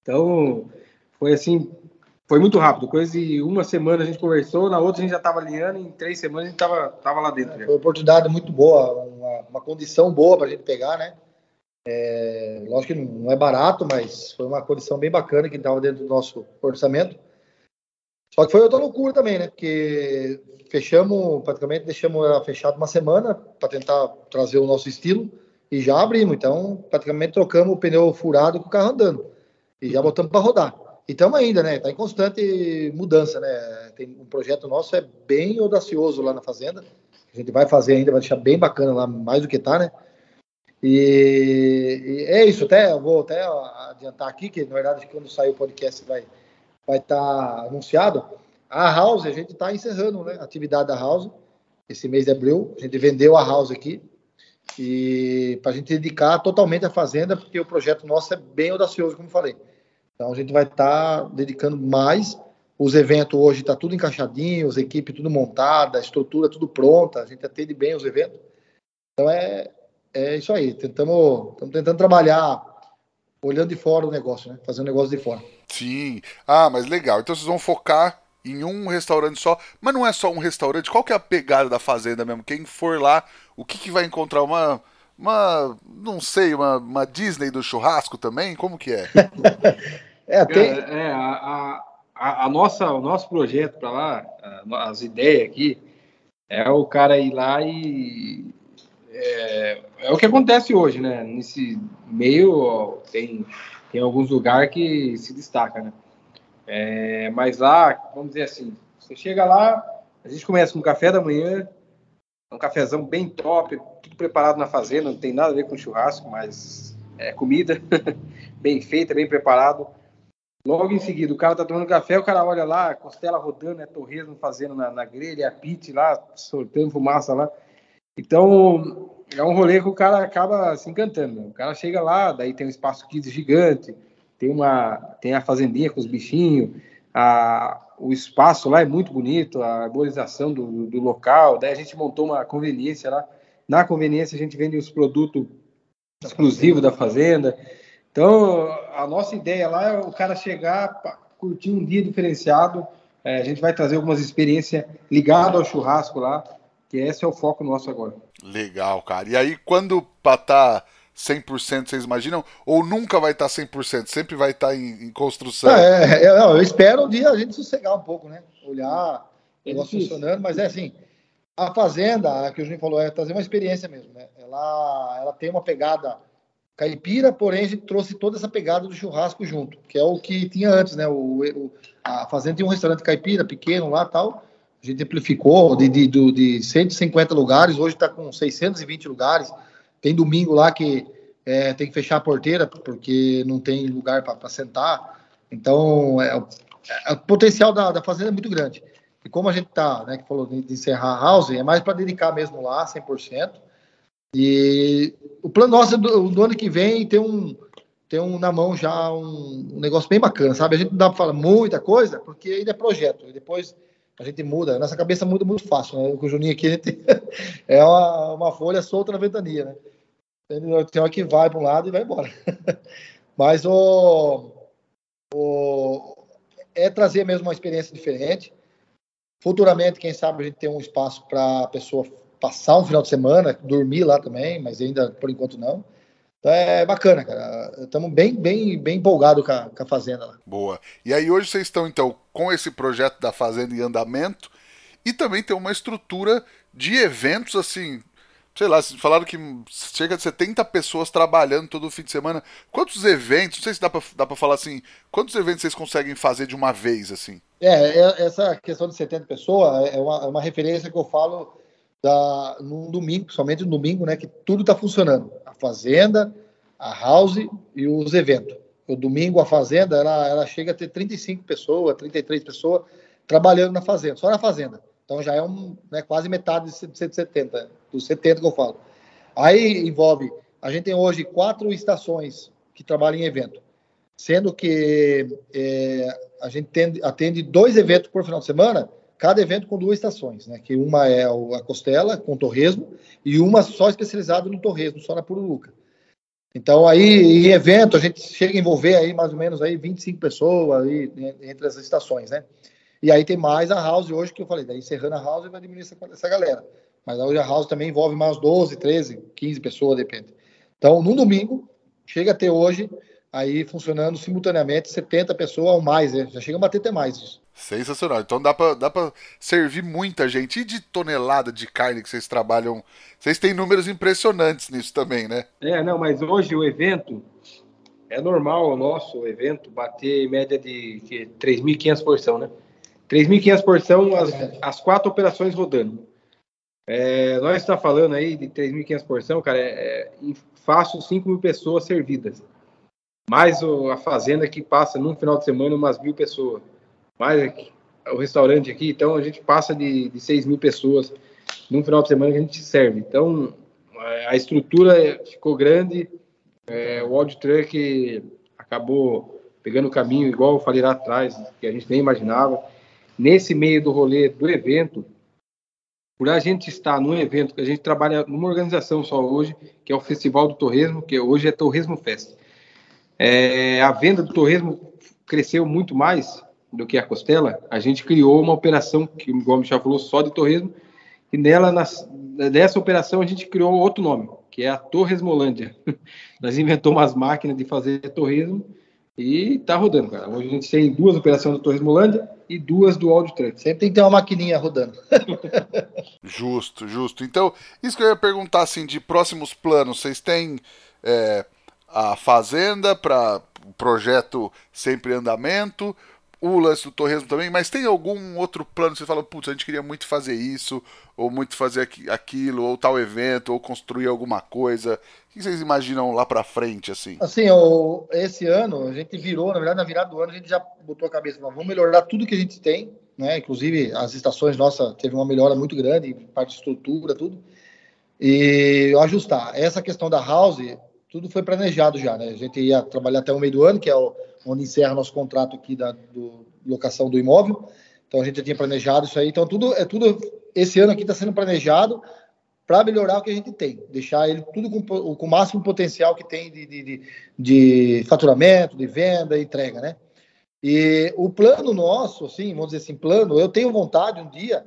Então, foi assim, foi muito rápido. Coisa de uma semana a gente conversou, na outra a gente já estava alinhando, em três semanas a gente estava tava lá dentro. Foi uma oportunidade muito boa, uma, uma condição boa para a gente pegar, né? É, lógico que não é barato, mas foi uma condição bem bacana que estava dentro do nosso orçamento. Só que foi outra loucura também, né? Porque fechamos, praticamente deixamos ela fechada uma semana para tentar trazer o nosso estilo e já abrimos. Então, praticamente trocamos o pneu furado com o carro andando e já botamos para rodar. E estamos ainda, né? Está em constante mudança, né? Tem um projeto nosso é bem audacioso lá na fazenda. A gente vai fazer ainda, vai deixar bem bacana lá, mais do que tá, né? E, e, é isso, até vou até adiantar aqui, que na verdade quando sair o podcast vai vai estar tá anunciado. A House, a gente está encerrando né, a atividade da House esse mês de abril. A gente vendeu a House aqui e para a gente dedicar totalmente à fazenda, porque o projeto nosso é bem audacioso, como falei. Então a gente vai estar tá dedicando mais. Os eventos hoje está tudo encaixadinho, as equipes tudo montada, a estrutura tudo pronta, a gente atende bem os eventos. Então é, é isso aí. Tentamos, estamos tentando trabalhar olhando de fora o negócio, né? Fazer o negócio de fora. Sim. Ah, mas legal. Então vocês vão focar em um restaurante só, mas não é só um restaurante. Qual que é a pegada da fazenda mesmo? Quem for lá, o que, que vai encontrar? Uma, uma, não sei, uma, uma Disney do churrasco também? Como que é? é, tem... é a, a, a, nossa, o nosso projeto para lá, as ideias aqui, é o cara ir lá e é, é, o que acontece hoje, né? Nesse meio ó, tem, tem alguns lugares que se destaca, né? É, mas lá, vamos dizer assim, você chega lá, a gente começa com um café da manhã, um cafezão bem top, tudo preparado na fazenda, não tem nada a ver com churrasco, mas é comida bem feita, bem preparado. Logo em seguida, o cara tá tomando café, o cara olha lá, costela rodando, é torresmo fazendo na, na grelha, a pit lá, soltando fumaça lá. Então, é um rolê que o cara acaba se encantando. Né? O cara chega lá, daí tem um espaço kids gigante, tem uma tem a fazendinha com os bichinhos, a, o espaço lá é muito bonito, a arborização do, do local. Daí a gente montou uma conveniência lá. Na conveniência a gente vende os produtos exclusivos da fazenda. Então, a nossa ideia lá é o cara chegar, curtir um dia diferenciado. É, a gente vai trazer algumas experiências ligadas ao churrasco lá que esse é o foco nosso agora. Legal, cara. E aí, quando para estar tá 100%, vocês imaginam? Ou nunca vai estar tá 100%? Sempre vai estar tá em, em, construção? É, eu, eu, espero um dia a gente sossegar um pouco, né? Olhar o é negócio funcionando, mas é assim, a Fazenda, a que o Juninho falou, é trazer uma experiência mesmo, né? Ela, ela tem uma pegada caipira, porém trouxe toda essa pegada do churrasco junto, que é o que tinha antes, né? O, o a Fazenda tinha um restaurante caipira pequeno lá tal, a gente amplificou de, de, de, de 150 lugares, hoje está com 620 lugares. Tem domingo lá que é, tem que fechar a porteira porque não tem lugar para sentar. Então, é, é, o potencial da, da fazenda é muito grande. E como a gente está, né, que falou de, de encerrar a house, é mais para dedicar mesmo lá, 100%. E o plano nosso é do, do ano que vem ter um, tem um, na mão já um, um, negócio bem bacana, sabe? A gente não dá para falar muita coisa, porque ainda é projeto. E depois a gente muda, nossa cabeça muda muito fácil, né? Com o Juninho aqui, é uma, uma folha solta na ventania, né? Tem hora que vai para um lado e vai embora. Mas o, o, é trazer mesmo uma experiência diferente. Futuramente, quem sabe, a gente tem um espaço para a pessoa passar um final de semana, dormir lá também, mas ainda por enquanto não. Então é bacana, cara. Estamos bem, bem, bem empolgados com, com a, Fazenda lá. Boa. E aí hoje vocês estão, então, com esse projeto da Fazenda em andamento e também tem uma estrutura de eventos, assim, sei lá, falaram que chega de 70 pessoas trabalhando todo fim de semana. Quantos eventos, não sei se dá pra, dá pra falar assim, quantos eventos vocês conseguem fazer de uma vez, assim? É, é essa questão de 70 pessoas é uma, é uma referência que eu falo da, num domingo, somente no domingo, né, que tudo está funcionando. A fazenda, a house e os eventos. O domingo a fazenda, ela, ela chega a ter 35 pessoas, 33 pessoas trabalhando na fazenda, só na fazenda. Então já é um, né, quase metade de 170, dos 70 que eu falo. Aí envolve, a gente tem hoje quatro estações que trabalham em evento, sendo que é, a gente atende, atende dois eventos por final de semana, cada evento com duas estações, né? Que uma é a Costela com torresmo e uma só especializada no torresmo, só na Pururuca. Então aí em evento a gente chega a envolver aí mais ou menos aí 25 pessoas aí entre as estações, né? E aí tem mais a House hoje que eu falei, daí encerrando a House vai diminuir essa, essa galera. Mas hoje a House também envolve mais 12, 13, 15 pessoas, depende. Então, no domingo, chega a ter hoje, aí funcionando simultaneamente, 70 pessoas ou mais, né? já chega a bater até mais isso. Sensacional. Então dá pra, dá pra servir muita gente. E de tonelada de carne que vocês trabalham? Vocês têm números impressionantes nisso também, né? É, não, mas hoje o evento, é normal o nosso evento bater média de 3.500 porção, né? 3.500 porção, as, as quatro operações rodando. É, nós está falando aí de 3.500 porção, cara, é, é fácil 5 mil pessoas servidas. Mais o, a fazenda que passa num final de semana umas mil pessoas. Mais aqui, o restaurante aqui, então a gente passa de, de 6 mil pessoas num final de semana que a gente serve. Então a estrutura ficou grande, é, o Old Truck acabou pegando o caminho, igual eu falei lá atrás, que a gente nem imaginava nesse meio do rolê do evento, por a gente estar num evento que a gente trabalha numa organização só hoje, que é o Festival do Torresmo, que hoje é Torresmo Fest. É, a venda do torresmo cresceu muito mais do que a costela. A gente criou uma operação, que o Gomes já falou, só de torresmo, e nela, nas, dessa operação, a gente criou outro nome, que é a Torresmolândia. Nós inventamos umas máquinas de fazer torresmo e tá rodando, cara. Hoje a gente tem duas operações do Torres Molândia e duas do Audio Truck. Sempre tem que ter uma maquininha rodando. justo, justo. Então, isso que eu ia perguntar, assim, de próximos planos, vocês têm é, a Fazenda para o projeto sempre em andamento, o lance do torresmo também, mas tem algum outro plano que você fala, putz, a gente queria muito fazer isso, ou muito fazer aquilo, ou tal evento, ou construir alguma coisa? O que vocês imaginam lá para frente, assim? Assim, o, esse ano a gente virou, na verdade, na virada do ano a gente já botou a cabeça, vamos melhorar tudo que a gente tem, né? Inclusive as estações nossa teve uma melhora muito grande, parte de estrutura, tudo. E ajustar. Essa questão da house, tudo foi planejado já, né? A gente ia trabalhar até o meio do ano, que é o, onde encerra nosso contrato aqui da do, locação do imóvel. Então a gente já tinha planejado isso aí. Então tudo é tudo esse ano aqui está sendo planejado para melhorar o que a gente tem, deixar ele tudo com, com o máximo potencial que tem de, de, de, de faturamento, de venda, entrega, né? E o plano nosso, assim, vamos dizer assim, plano, eu tenho vontade um dia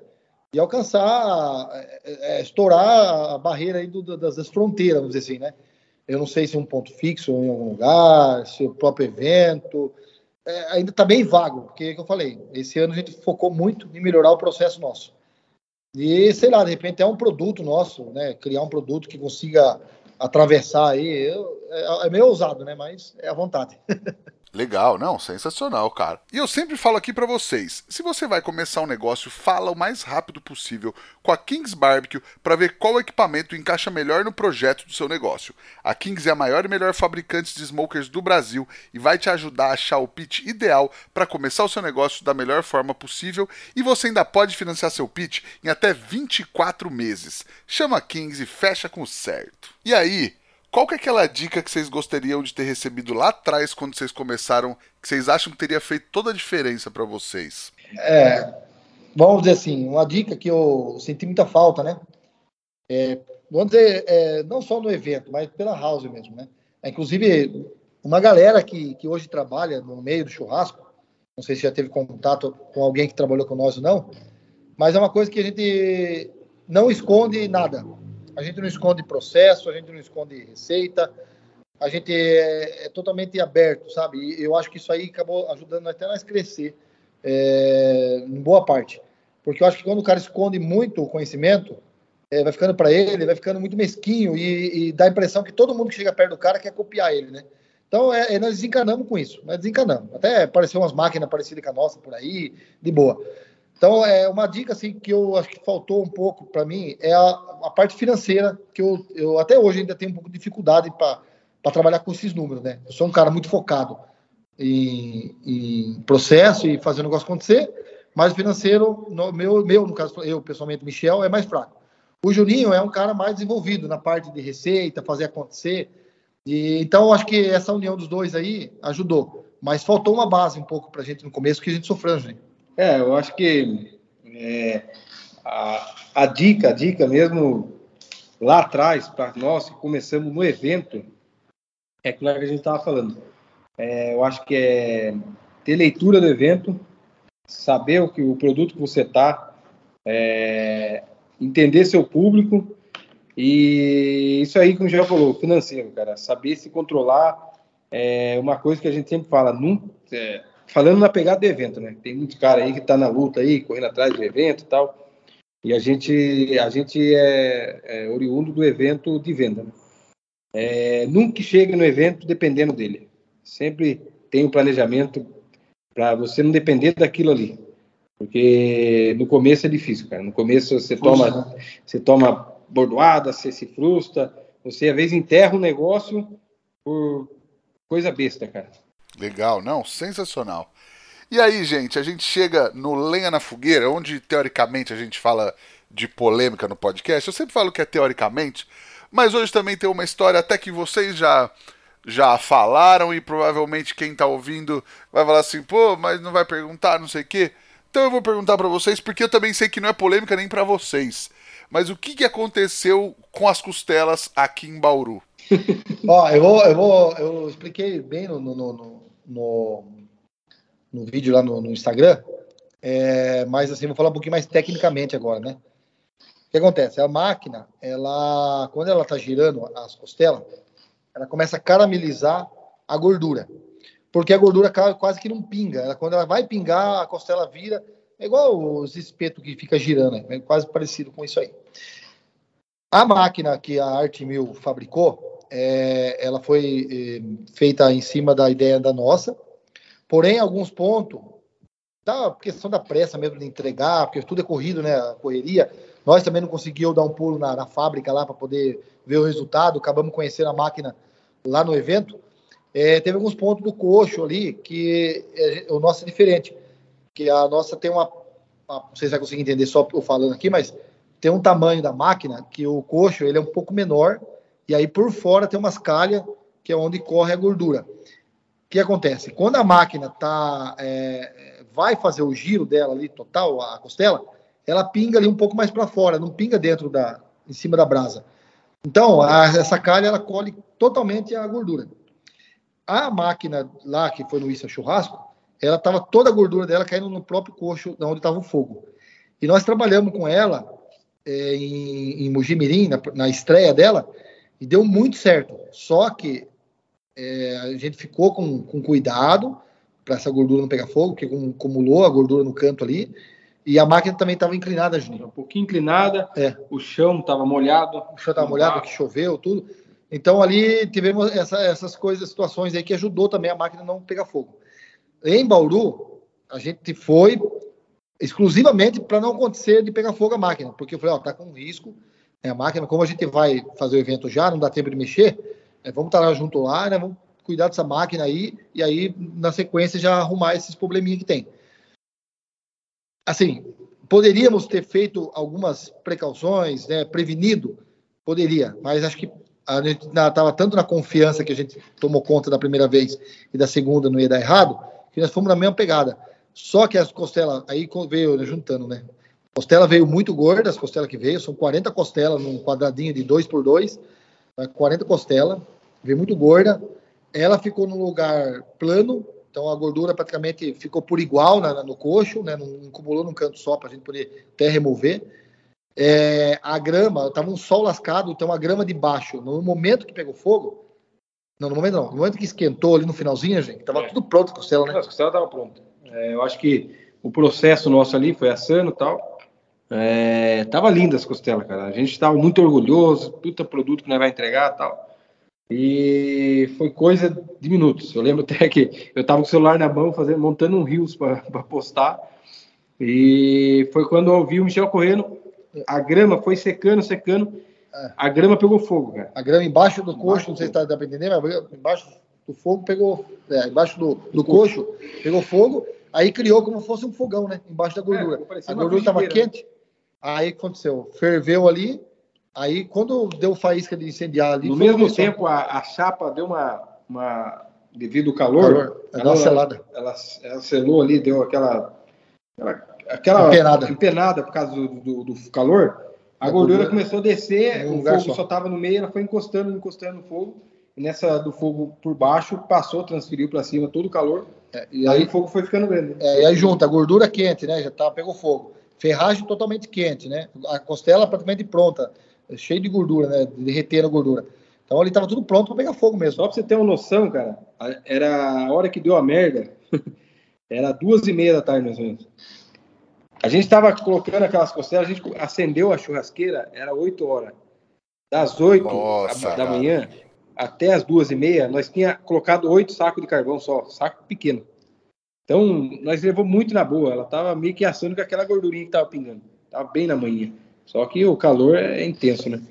de alcançar, é, é, estourar a barreira aí do, das, das fronteiras, vamos dizer assim, né? Eu não sei se é um ponto fixo em algum lugar, se o próprio evento. É, ainda está bem vago, porque, é que eu falei, esse ano a gente focou muito em melhorar o processo nosso. E, sei lá, de repente é um produto nosso, né? Criar um produto que consiga atravessar aí. Eu, é, é meio ousado, né? Mas é à vontade. Legal, não, sensacional, cara. E eu sempre falo aqui para vocês, se você vai começar um negócio, fala o mais rápido possível com a Kings Barbecue para ver qual equipamento encaixa melhor no projeto do seu negócio. A Kings é a maior e melhor fabricante de smokers do Brasil e vai te ajudar a achar o pitch ideal para começar o seu negócio da melhor forma possível e você ainda pode financiar seu pitch em até 24 meses. Chama a Kings e fecha com certo. E aí, qual que é aquela dica que vocês gostariam de ter recebido lá atrás quando vocês começaram, que vocês acham que teria feito toda a diferença para vocês? É, vamos dizer assim, uma dica que eu senti muita falta, né? É, vamos dizer, é, não só no evento, mas pela house mesmo, né? É, inclusive, uma galera que, que hoje trabalha no meio do churrasco, não sei se já teve contato com alguém que trabalhou com nós ou não, mas é uma coisa que a gente não esconde nada. A gente não esconde processo, a gente não esconde receita, a gente é, é totalmente aberto, sabe? E eu acho que isso aí acabou ajudando até nós crescer, é, em boa parte. Porque eu acho que quando o cara esconde muito o conhecimento, é, vai ficando para ele, vai ficando muito mesquinho e, e, dá a impressão que todo mundo que chega perto do cara quer copiar ele, né? Então, é, é nós desencanamos com isso, nós desencanamos. Até apareceu umas máquinas parecidas com a nossa por aí, de boa. Então, é uma dica assim que eu acho que faltou um pouco para mim é a, a, parte financeira, que eu, eu até hoje ainda tenho um pouco de dificuldade para trabalhar com esses números, né? Eu sou um cara muito focado em, em processo e fazer o negócio acontecer, mas o financeiro, no, meu, meu, no caso, eu pessoalmente, Michel, é mais fraco. O Juninho é um cara mais desenvolvido na parte de receita, fazer acontecer. E, então, acho que essa união dos dois aí ajudou. Mas faltou uma base um pouco para a gente no começo, que a gente sofreu, Juninho. É, eu acho que é, a, a, dica, a dica mesmo lá atrás, para nós que começamos no evento, é claro que a gente estava falando. É, eu acho que é ter leitura do evento, saber o que o produto que você está, é, entender seu público e isso aí, como já falou, financeiro, cara, saber se controlar é uma coisa que a gente sempre fala, nunca, é, falando na pegada do evento, né? Tem muito cara aí que tá na luta aí, correndo atrás do evento e tal. E a gente, a gente é, é oriundo do evento de venda. Né? É, nunca chegue no evento dependendo dele. Sempre tem um planejamento para você não depender daquilo ali. Porque no começo é difícil, cara. No começo você toma, né? você toma bordoada, você se frustra, você às vezes enterra um negócio por coisa besta, cara. Legal, não, sensacional. E aí, gente, a gente chega no Lenha na Fogueira, onde teoricamente a gente fala de polêmica no podcast. Eu sempre falo que é teoricamente, mas hoje também tem uma história até que vocês já já falaram e provavelmente quem tá ouvindo vai falar assim, pô, mas não vai perguntar, não sei o quê. Então eu vou perguntar para vocês, porque eu também sei que não é polêmica nem para vocês. Mas o que, que aconteceu com as costelas aqui em Bauru? Ó, eu vou, eu vou, eu expliquei bem no, no, no, no, no vídeo lá no, no Instagram, é, mas assim, vou falar um pouquinho mais tecnicamente agora, né? O que acontece? A máquina, ela, quando ela está girando as costelas, ela começa a caramelizar a gordura. Porque a gordura quase que não pinga. Ela, quando ela vai pingar, a costela vira. É igual os espetos que fica girando, é quase parecido com isso aí. A máquina que a Artmil fabricou, é, ela foi é, feita em cima da ideia da nossa, porém, alguns pontos, da questão da pressa mesmo de entregar, porque tudo é corrido, né, a correria, nós também não conseguimos dar um pulo na, na fábrica lá para poder ver o resultado, acabamos conhecendo a máquina lá no evento, é, teve alguns pontos do coxo ali que é, o nosso é diferente, que a nossa tem uma, uma não sei se vai conseguir entender só eu falando aqui, mas tem um tamanho da máquina que o coxo ele é um pouco menor e aí por fora tem umas calhas, que é onde corre a gordura. O que acontece? Quando a máquina tá, é, vai fazer o giro dela ali, total, a costela, ela pinga ali um pouco mais para fora, não pinga dentro da, em cima da brasa. Então, a, essa calha, ela colhe totalmente a gordura. A máquina lá, que foi no Issa Churrasco, ela estava toda a gordura dela caindo no próprio coxo, onde estava o fogo. E nós trabalhamos com ela é, em, em Mujimirim, na, na estreia dela, e deu muito certo. Só que é, a gente ficou com, com cuidado para essa gordura não pegar fogo, porque acumulou a gordura no canto ali. E a máquina também estava inclinada, Juninho. Um pouquinho inclinada, é. o chão estava molhado. O chão estava molhado, que choveu, tudo. Então ali tivemos essa, essas coisas, situações aí que ajudou também a máquina não pegar fogo. Em Bauru, a gente foi exclusivamente para não acontecer de pegar fogo a máquina, porque eu falei, ó, tá com risco, é, a máquina, como a gente vai fazer o evento já, não dá tempo de mexer, é, vamos estar junto lá, né, vamos cuidar dessa máquina aí, e aí, na sequência, já arrumar esses probleminha que tem. Assim, poderíamos ter feito algumas precauções, né, prevenido, poderia, mas acho que a gente estava tanto na confiança que a gente tomou conta da primeira vez e da segunda não ia dar errado, que nós fomos na mesma pegada. Só que as costelas, aí veio né, juntando, né? Costela veio muito gorda, as costelas que veio, são 40 costelas num quadradinho de 2 por 2 40 costelas, veio muito gorda. Ela ficou num lugar plano, então a gordura praticamente ficou por igual na, no coxo, né? Não acumulou num canto só para a gente poder até remover. É, a grama, estava um sol lascado, então a grama de baixo, no momento que pegou fogo, não, no momento não, no momento que esquentou ali no finalzinho, gente, estava é. tudo pronto a costela, né? a costela estava pronta. É, eu acho que o processo nosso ali foi assando e tal. É, tava linda as costelas, cara. A gente estava muito orgulhoso, puta produto que nós vai entregar e tal. E foi coisa de minutos. Eu lembro até que eu estava com o celular na mão, fazendo, montando um rios para postar. E foi quando eu ouvi o Michel correndo, a grama foi secando, secando. A grama pegou fogo, cara. A grama embaixo do coxo, não sei se tá, dá para entender, mas embaixo do fogo pegou. É, embaixo do, do coxo pegou fogo. Aí criou como se fosse um fogão, né? Embaixo da é, gordura. É, a gordura estava quente. Aí aconteceu? Ferveu ali. Aí quando deu faísca de incendiar ali. No mesmo tempo, a, a, chapa deu uma. uma devido ao calor. calor. Ela, selada. Ela, ela selou ali, deu aquela. aquela, aquela empenada. empenada por causa do, do, do calor. A, a gordura, gordura, começou a descer, um o fogo só estava no meio, ela foi encostando, encostando no fogo. E nessa do fogo por baixo, passou, transferiu para cima todo o calor. É, e aí, aí, o fogo foi ficando grande. É, e aí junta a gordura quente, né? Já tá, pegou fogo. Ferragem totalmente quente, né? A costela praticamente pronta, cheio de gordura, né? Derretendo a gordura. Então ali tava tudo pronto para pegar fogo mesmo. Só para você ter uma noção, cara, era a hora que deu a merda, era duas e meia da tarde mais ou menos. A gente estava colocando aquelas costelas, a gente acendeu a churrasqueira, era 8 horas. Das 8 Nossa, da manhã até as duas e meia, nós tinha colocado oito sacos de carvão só, saco pequeno. Então, nós levou muito na boa. Ela tava meio que assando com aquela gordurinha que tava pingando. Tava bem na manhã. Só que o calor é intenso, né?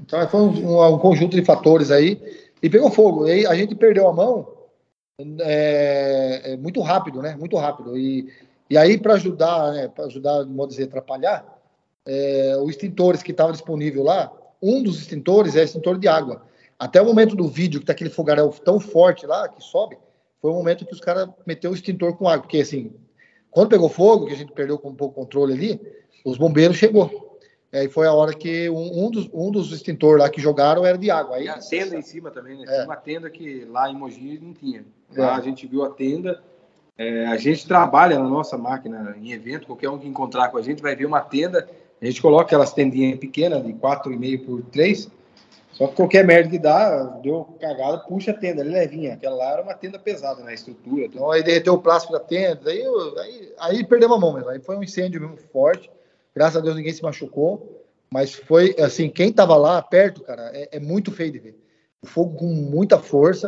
Então, foi um, um conjunto de fatores aí. E pegou fogo. E aí a gente perdeu a mão é, é muito rápido, né? Muito rápido. E, e aí, para ajudar, né? para ajudar, modo de dizer, atrapalhar, é, os extintores que estavam disponíveis lá, um dos extintores é extintor de água. Até o momento do vídeo, que tá aquele fogaréu tão forte lá, que sobe, foi o momento que os caras meteu o extintor com água. Porque, assim, quando pegou fogo, que a gente perdeu um pouco o controle ali, os bombeiros chegou. Aí foi a hora que um, um dos, um dos extintores lá que jogaram era de água. Aí, e a tenda em cima também, né? É. uma tenda que lá em Mogi não tinha. Lá é. a gente viu a tenda. É, a gente trabalha na nossa máquina em evento, qualquer um que encontrar com a gente vai ver uma tenda. A gente coloca aquelas tendinhas pequenas, de 4,5 por 3, só que qualquer merda que dá, deu cagada, puxa a tenda, ele levinha. Aquela lá era uma tenda pesada na né? estrutura. Tudo. Então aí derreteu o plástico da tenda, aí, aí, aí perdeu a mão mesmo. Aí foi um incêndio mesmo forte. Graças a Deus ninguém se machucou. Mas foi assim, quem tava lá perto, cara, é, é muito feio de ver. O fogo com muita força.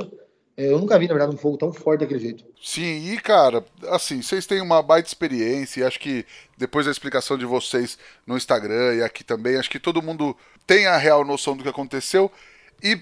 É, eu nunca vi, na verdade, um fogo tão forte daquele jeito. Sim, e cara, assim, vocês têm uma baita experiência e acho que depois da explicação de vocês no Instagram e aqui também, acho que todo mundo tem a real noção do que aconteceu e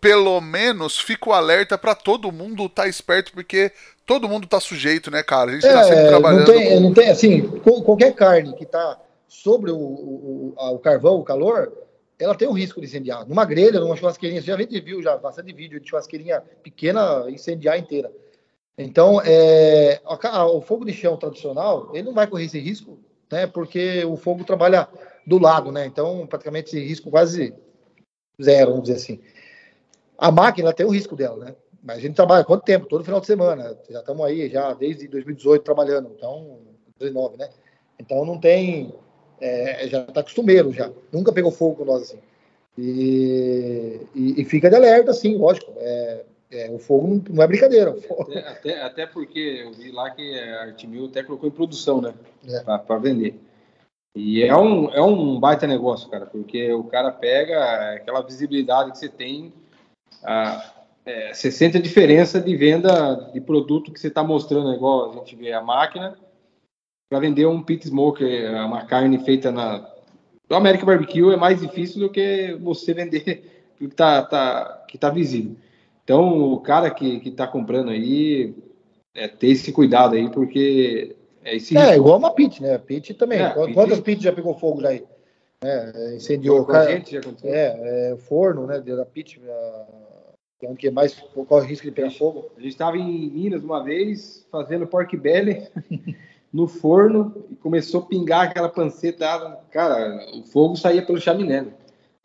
pelo menos fico alerta para todo mundo estar tá esperto, porque todo mundo tá sujeito, né, cara? A gente tá é, sempre trabalhando. Não tem, não tem assim, qualquer carne que tá sobre o, o, o, carvão, o calor, ela tem o risco de incendiar. Numa grelha, numa churrasqueirinha, você já viu já bastante vídeo de churrasqueirinha pequena incendiar inteira. Então, é, o fogo de chão tradicional, ele não vai correr esse risco, né? Porque o fogo trabalha do lado, né? Então, praticamente risco quase zero, vamos dizer assim. A máquina tem o risco dela, né? Mas a gente trabalha quanto tempo? Todo final de semana. Já estamos aí, já desde 2018 trabalhando. Então, 2009, né? Então não tem é, já está costumeiro já. Nunca pegou fogo com nós assim. E, e, e fica de alerta, sim, lógico. É, é, o fogo não, não é brincadeira. Até, até, até, porque eu vi lá que a Artimil até colocou em produção, né? É. Para vender. E é um, é um baita negócio, cara, porque o cara pega aquela visibilidade que você tem, a, é, você sente a diferença de venda de produto que você está mostrando, igual a gente vê a máquina, para vender um pit smoker, uma carne feita na do American Barbecue é mais difícil do que você vender o que tá, tá, que tá visível. Então, o cara que, que tá comprando aí, é ter esse cuidado aí, porque é esse É, igual uma pit, né? Pit também. É, Quantas pit... pits já pegou fogo já aí? É, incendiou. Com a gente já aconteceu. É, é, forno, né? Da pit, que é onde que mais corre o risco de pegar fogo. A gente estava em Minas uma vez, fazendo pork belly no forno, e começou a pingar aquela panceta. Cara, o fogo saía pelo chaminé. Né?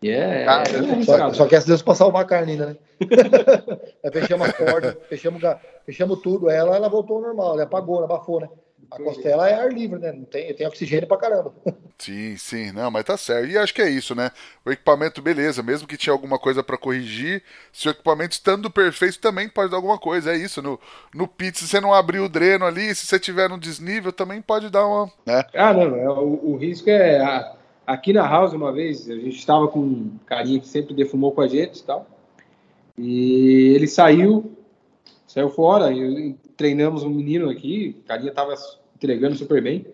E é, ah, é só, só que essa Deus passar uma carne ainda, né? Fechamos a porta, fechamos, fechamos tudo. Ela, ela voltou ao normal, ela apagou, ela abafou, né? A costela é ar livre, né? Não tem, tem oxigênio pra caramba. Sim, sim, não, mas tá certo. E acho que é isso, né? O equipamento, beleza, mesmo que tinha alguma coisa para corrigir, se o equipamento estando perfeito também pode dar alguma coisa. É isso. No, no pit, se você não abrir o dreno ali, se você tiver no desnível, também pode dar uma. Né? Ah, não, é, o, o risco é. aqui na house, uma vez, a gente estava com um carinha que sempre defumou com a gente e tal. E ele saiu, saiu fora, e treinamos um menino aqui, o carinha tava entregando super bem.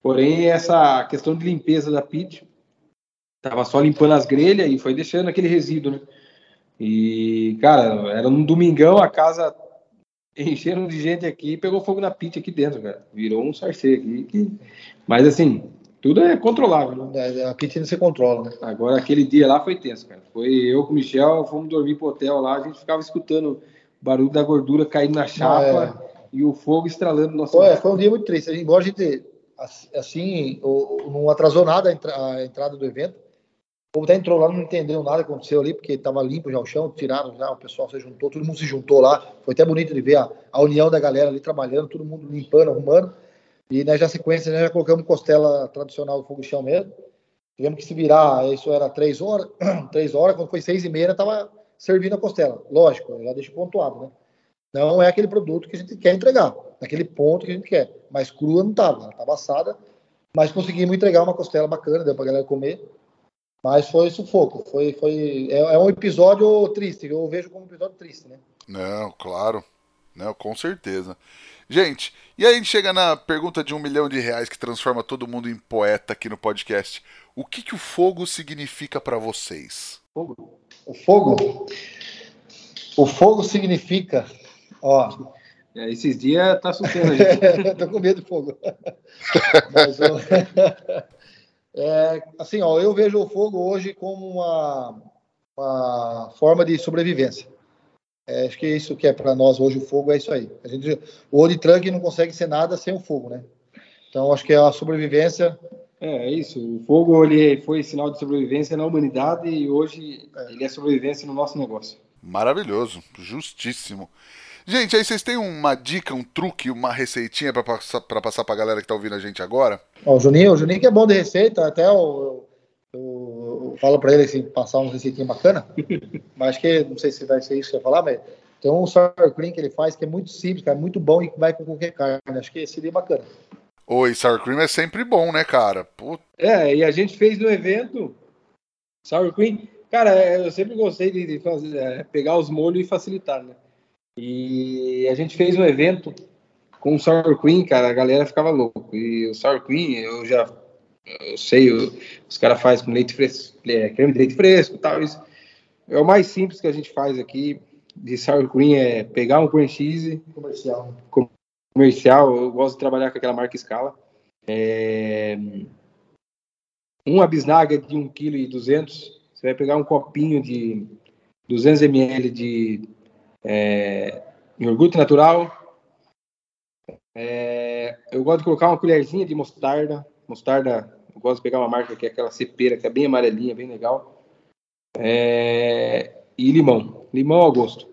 Porém, essa questão de limpeza da pit, tava só limpando as grelhas e foi deixando aquele resíduo, né? E, cara, era um domingão, a casa encheram de gente aqui e pegou fogo na pit aqui dentro, cara. Virou um sarcê aqui. Mas, assim, tudo é controlável, né? É, a pit não se controla, né? Agora, aquele dia lá foi tenso, cara. Foi eu com o Michel, fomos dormir pro hotel lá, a gente ficava escutando barulho da gordura caindo na chapa. Ah, é e o fogo estralando no nosso. Foi, foi um dia muito triste. Embora a gente, assim, não atrasou nada a entrada do evento. O povo até entrou lá, não entendeu nada que aconteceu ali, porque estava limpo já o chão, tiraram já, o pessoal se juntou, todo mundo se juntou lá. Foi até bonito de ver a, a união da galera ali trabalhando, todo mundo limpando, arrumando. E né, já sequência, né, já colocamos costela tradicional do fogo de chão mesmo. Tivemos que se virar, isso era três horas, três horas, quando foi seis e meia, estava servindo a costela. Lógico, já deixo pontuado, né? Não é aquele produto que a gente quer entregar, naquele ponto que a gente quer. Mas crua não estava, estava assada, mas conseguimos entregar uma costela bacana, deu para a galera comer. Mas foi sufoco, foi, foi é, é, um episódio triste, eu vejo como um episódio triste, né? Não, claro, não, com certeza. Gente, e aí chega na pergunta de um milhão de reais que transforma todo mundo em poeta aqui no podcast. O que, que o fogo significa para vocês? Fogo. O fogo. O fogo significa Ó. É, esses dias tá assustando a gente. Tô com medo de fogo. Mas, ó, é, assim, ó, eu vejo o fogo hoje como uma, uma forma de sobrevivência. É, acho que isso que é para nós hoje o fogo é isso aí. A gente, o old truck não consegue ser nada sem o fogo, né? Então acho que é a sobrevivência. É, é isso. O fogo ele foi sinal de sobrevivência na humanidade e hoje é. ele é sobrevivência no nosso negócio. Maravilhoso, justíssimo. Gente, aí vocês têm uma dica, um truque, uma receitinha para passar para passar pra galera que tá ouvindo a gente agora? Ó, o Juninho, o Juninho que é bom de receita, até eu, eu, eu falo para ele assim, passar uma receitinha bacana. mas acho que não sei se vai ser isso que você falar, mas tem um sour cream que ele faz que é muito simples, cara, muito bom e vai com qualquer carne. Acho que seria bacana. Oi, sour cream é sempre bom, né, cara? Puta. É, e a gente fez no evento sour cream. Cara, eu sempre gostei de, fazer, é, pegar os molhos e facilitar, né? E a gente fez um evento com o Sour Cream, cara, a galera ficava louco. E o Sour Cream, eu já eu sei, eu, os caras fazem com leite fresco, é, creme de leite fresco tal. Isso. É o mais simples que a gente faz aqui de Sour Cream é pegar um cream cheese comercial. comercial, eu gosto de trabalhar com aquela marca escala. É, uma bisnaga de 1,2 kg, você vai pegar um copinho de 200 ml de é, iogurte natural. É, eu gosto de colocar uma colherzinha de mostarda. Mostarda, eu gosto de pegar uma marca que é aquela cepeira, que é bem amarelinha, bem legal. É, e limão. Limão ao gosto.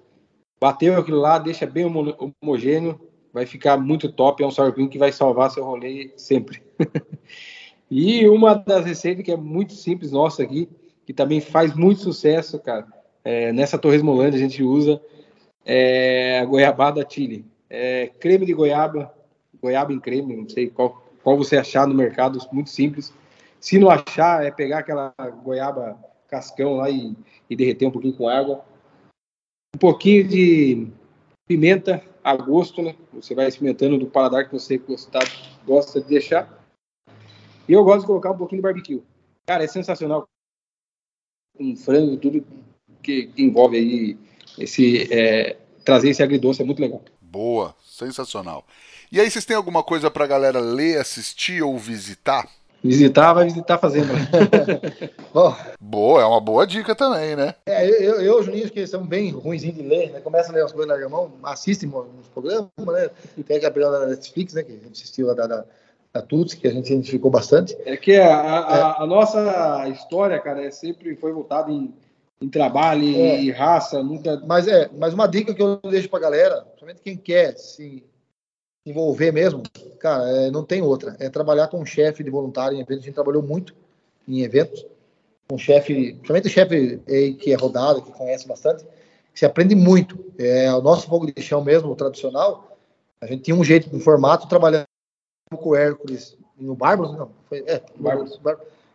Bateu aquilo lá, deixa bem homogêneo, vai ficar muito top. É um sour cream que vai salvar seu rolê sempre. e uma das receitas que é muito simples nossa aqui, que também faz muito sucesso, cara. É, nessa Torresmolândia a gente usa é, goiabada chile. É, creme de goiaba, goiaba em creme, não sei qual, qual você achar no mercado, muito simples. Se não achar, é pegar aquela goiaba cascão lá e, e derreter um pouquinho com água. Um pouquinho de pimenta a gosto, né? Você vai experimentando do paladar que você gostar, gosta de deixar. E eu gosto de colocar um pouquinho de barbecue. Cara, é sensacional. Com frango, tudo que, que envolve aí esse é, trazer esse agridoce é muito legal. Boa, sensacional. E aí, vocês têm alguma coisa pra galera ler, assistir ou visitar? Visitar, vai visitar fazendo. Bom, boa, é uma boa dica também, né? É, eu, eu Juninho, que são bem ruinzinhos de ler, né? Começa a ler as coisas na mão, assistem uns programas, né? Tem aquela da Netflix, né? Que a gente assistiu lá da, da, da Tuts, que a gente identificou bastante. É que a, a, é. a nossa história, cara, é sempre foi voltada em, em trabalho é. e raça, nunca... Mas é, mas uma dica que eu deixo pra galera, principalmente quem quer se envolver mesmo, cara, é, não tem outra. É trabalhar com um chefe de voluntário em eventos. A gente trabalhou muito em eventos. Um chefe, principalmente chefe que é rodado, que conhece bastante, se aprende muito. É, o nosso fogo de chão mesmo, o tradicional, a gente tinha um jeito, um formato, trabalhando com o Hércules no Bárbaros, não, foi, é, Bárbaros.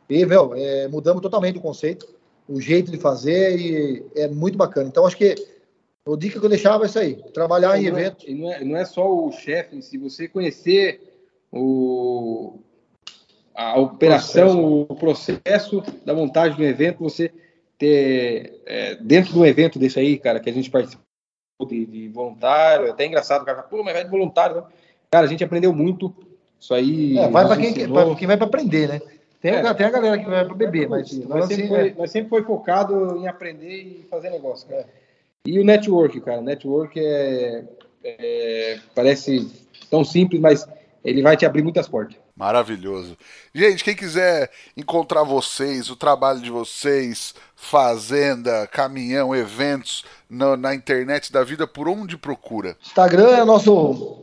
E, meu, é, mudamos totalmente o conceito, o jeito de fazer e é muito bacana. Então, acho que a dica que eu deixava é isso aí, trabalhar não, em eventos. E não é, não é só o chefe, se você conhecer o, a operação, o processo da montagem do evento, você ter é, dentro do evento desse aí, cara, que a gente participou de, de voluntário, é até engraçado, o cara fala, pô, mas vai de voluntário, não. cara, a gente aprendeu muito, isso aí. É, vai para quem, quem vai para aprender, né? Tem, é, tem a galera que vai para beber, mas nós, assim, sempre foi, é. nós sempre foi focado em aprender e fazer negócio, cara. E o network, cara, network é, é, parece tão simples, mas ele vai te abrir muitas portas. Maravilhoso. Gente, quem quiser encontrar vocês, o trabalho de vocês, fazenda, caminhão, eventos na, na internet da vida, por onde procura? Instagram é nosso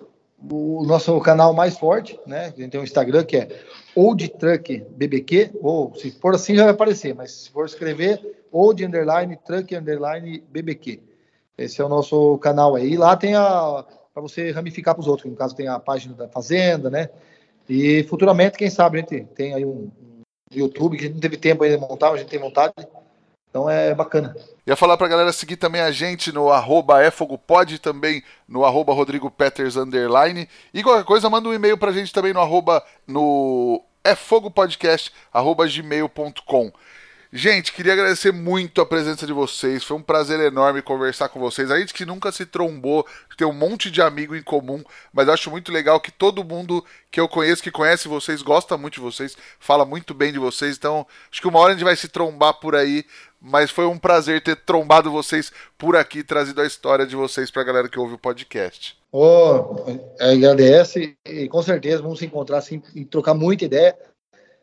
o nosso canal mais forte, né? A gente tem um Instagram que é Old Truck BBQ, ou se for assim já vai aparecer, mas se for escrever Old Underline Truck Underline BBQ. Esse é o nosso canal aí. Lá tem a para você ramificar para os outros. No caso, tem a página da Fazenda, né? E futuramente, quem sabe, a gente tem aí um, YouTube que a gente não teve tempo ainda de montar, mas a gente tem montado. Então é bacana. Ia falar pra galera seguir também a gente no arroba efogopod, também no arroba Rodrigo Peters underline. E qualquer coisa, manda um e-mail pra gente também no arroba no efogopodcast, arroba gmail.com. Gente, queria agradecer muito a presença de vocês. Foi um prazer enorme conversar com vocês. A gente que nunca se trombou, tem um monte de amigo em comum, mas acho muito legal que todo mundo que eu conheço, que conhece vocês, gosta muito de vocês, fala muito bem de vocês. Então, acho que uma hora a gente vai se trombar por aí, mas foi um prazer ter trombado vocês por aqui, trazido a história de vocês para a galera que ouve o podcast. Oh, agradece e com certeza vamos se encontrar e trocar muita ideia.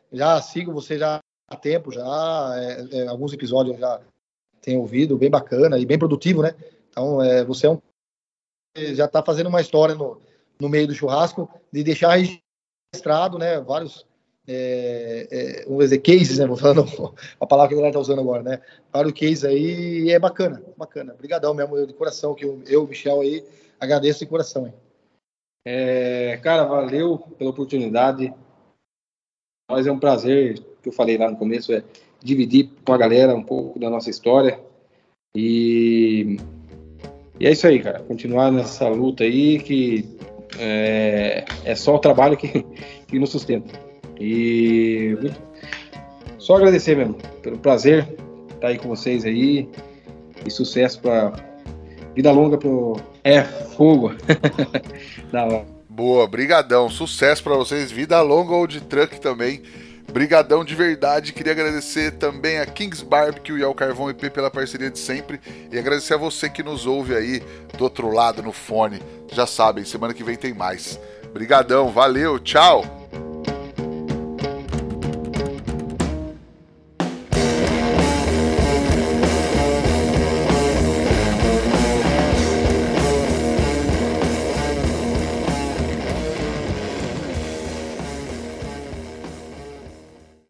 Já sigo você já há tempo já, é, é, alguns episódios eu já tenho ouvido, bem bacana e bem produtivo, né? Então, é, você é um já está fazendo uma história no, no meio do churrasco de deixar registrado, né? Vários, é, é, vamos dizer, cases, né? Vou a palavra que a galera está usando agora, né? Vários cases aí e é bacana, bacana. Obrigadão mesmo, de coração, que eu, eu Michel aí, agradeço de coração, hein? É, cara, valeu pela oportunidade. Mas é um prazer que eu falei lá no começo, é dividir com a galera um pouco da nossa história. E, e é isso aí, cara. Continuar nessa luta aí, que é, é só o trabalho que, que nos sustenta. E só agradecer mesmo, pelo prazer estar aí com vocês aí. E sucesso para vida longa pro É Fogo. da hora. Boa, brigadão. Sucesso para vocês. Vida longa ou de truck também. Brigadão de verdade. Queria agradecer também a Kings Barbecue e ao Carvão IP pela parceria de sempre. E agradecer a você que nos ouve aí do outro lado no fone. Já sabem, semana que vem tem mais. Brigadão, valeu, tchau!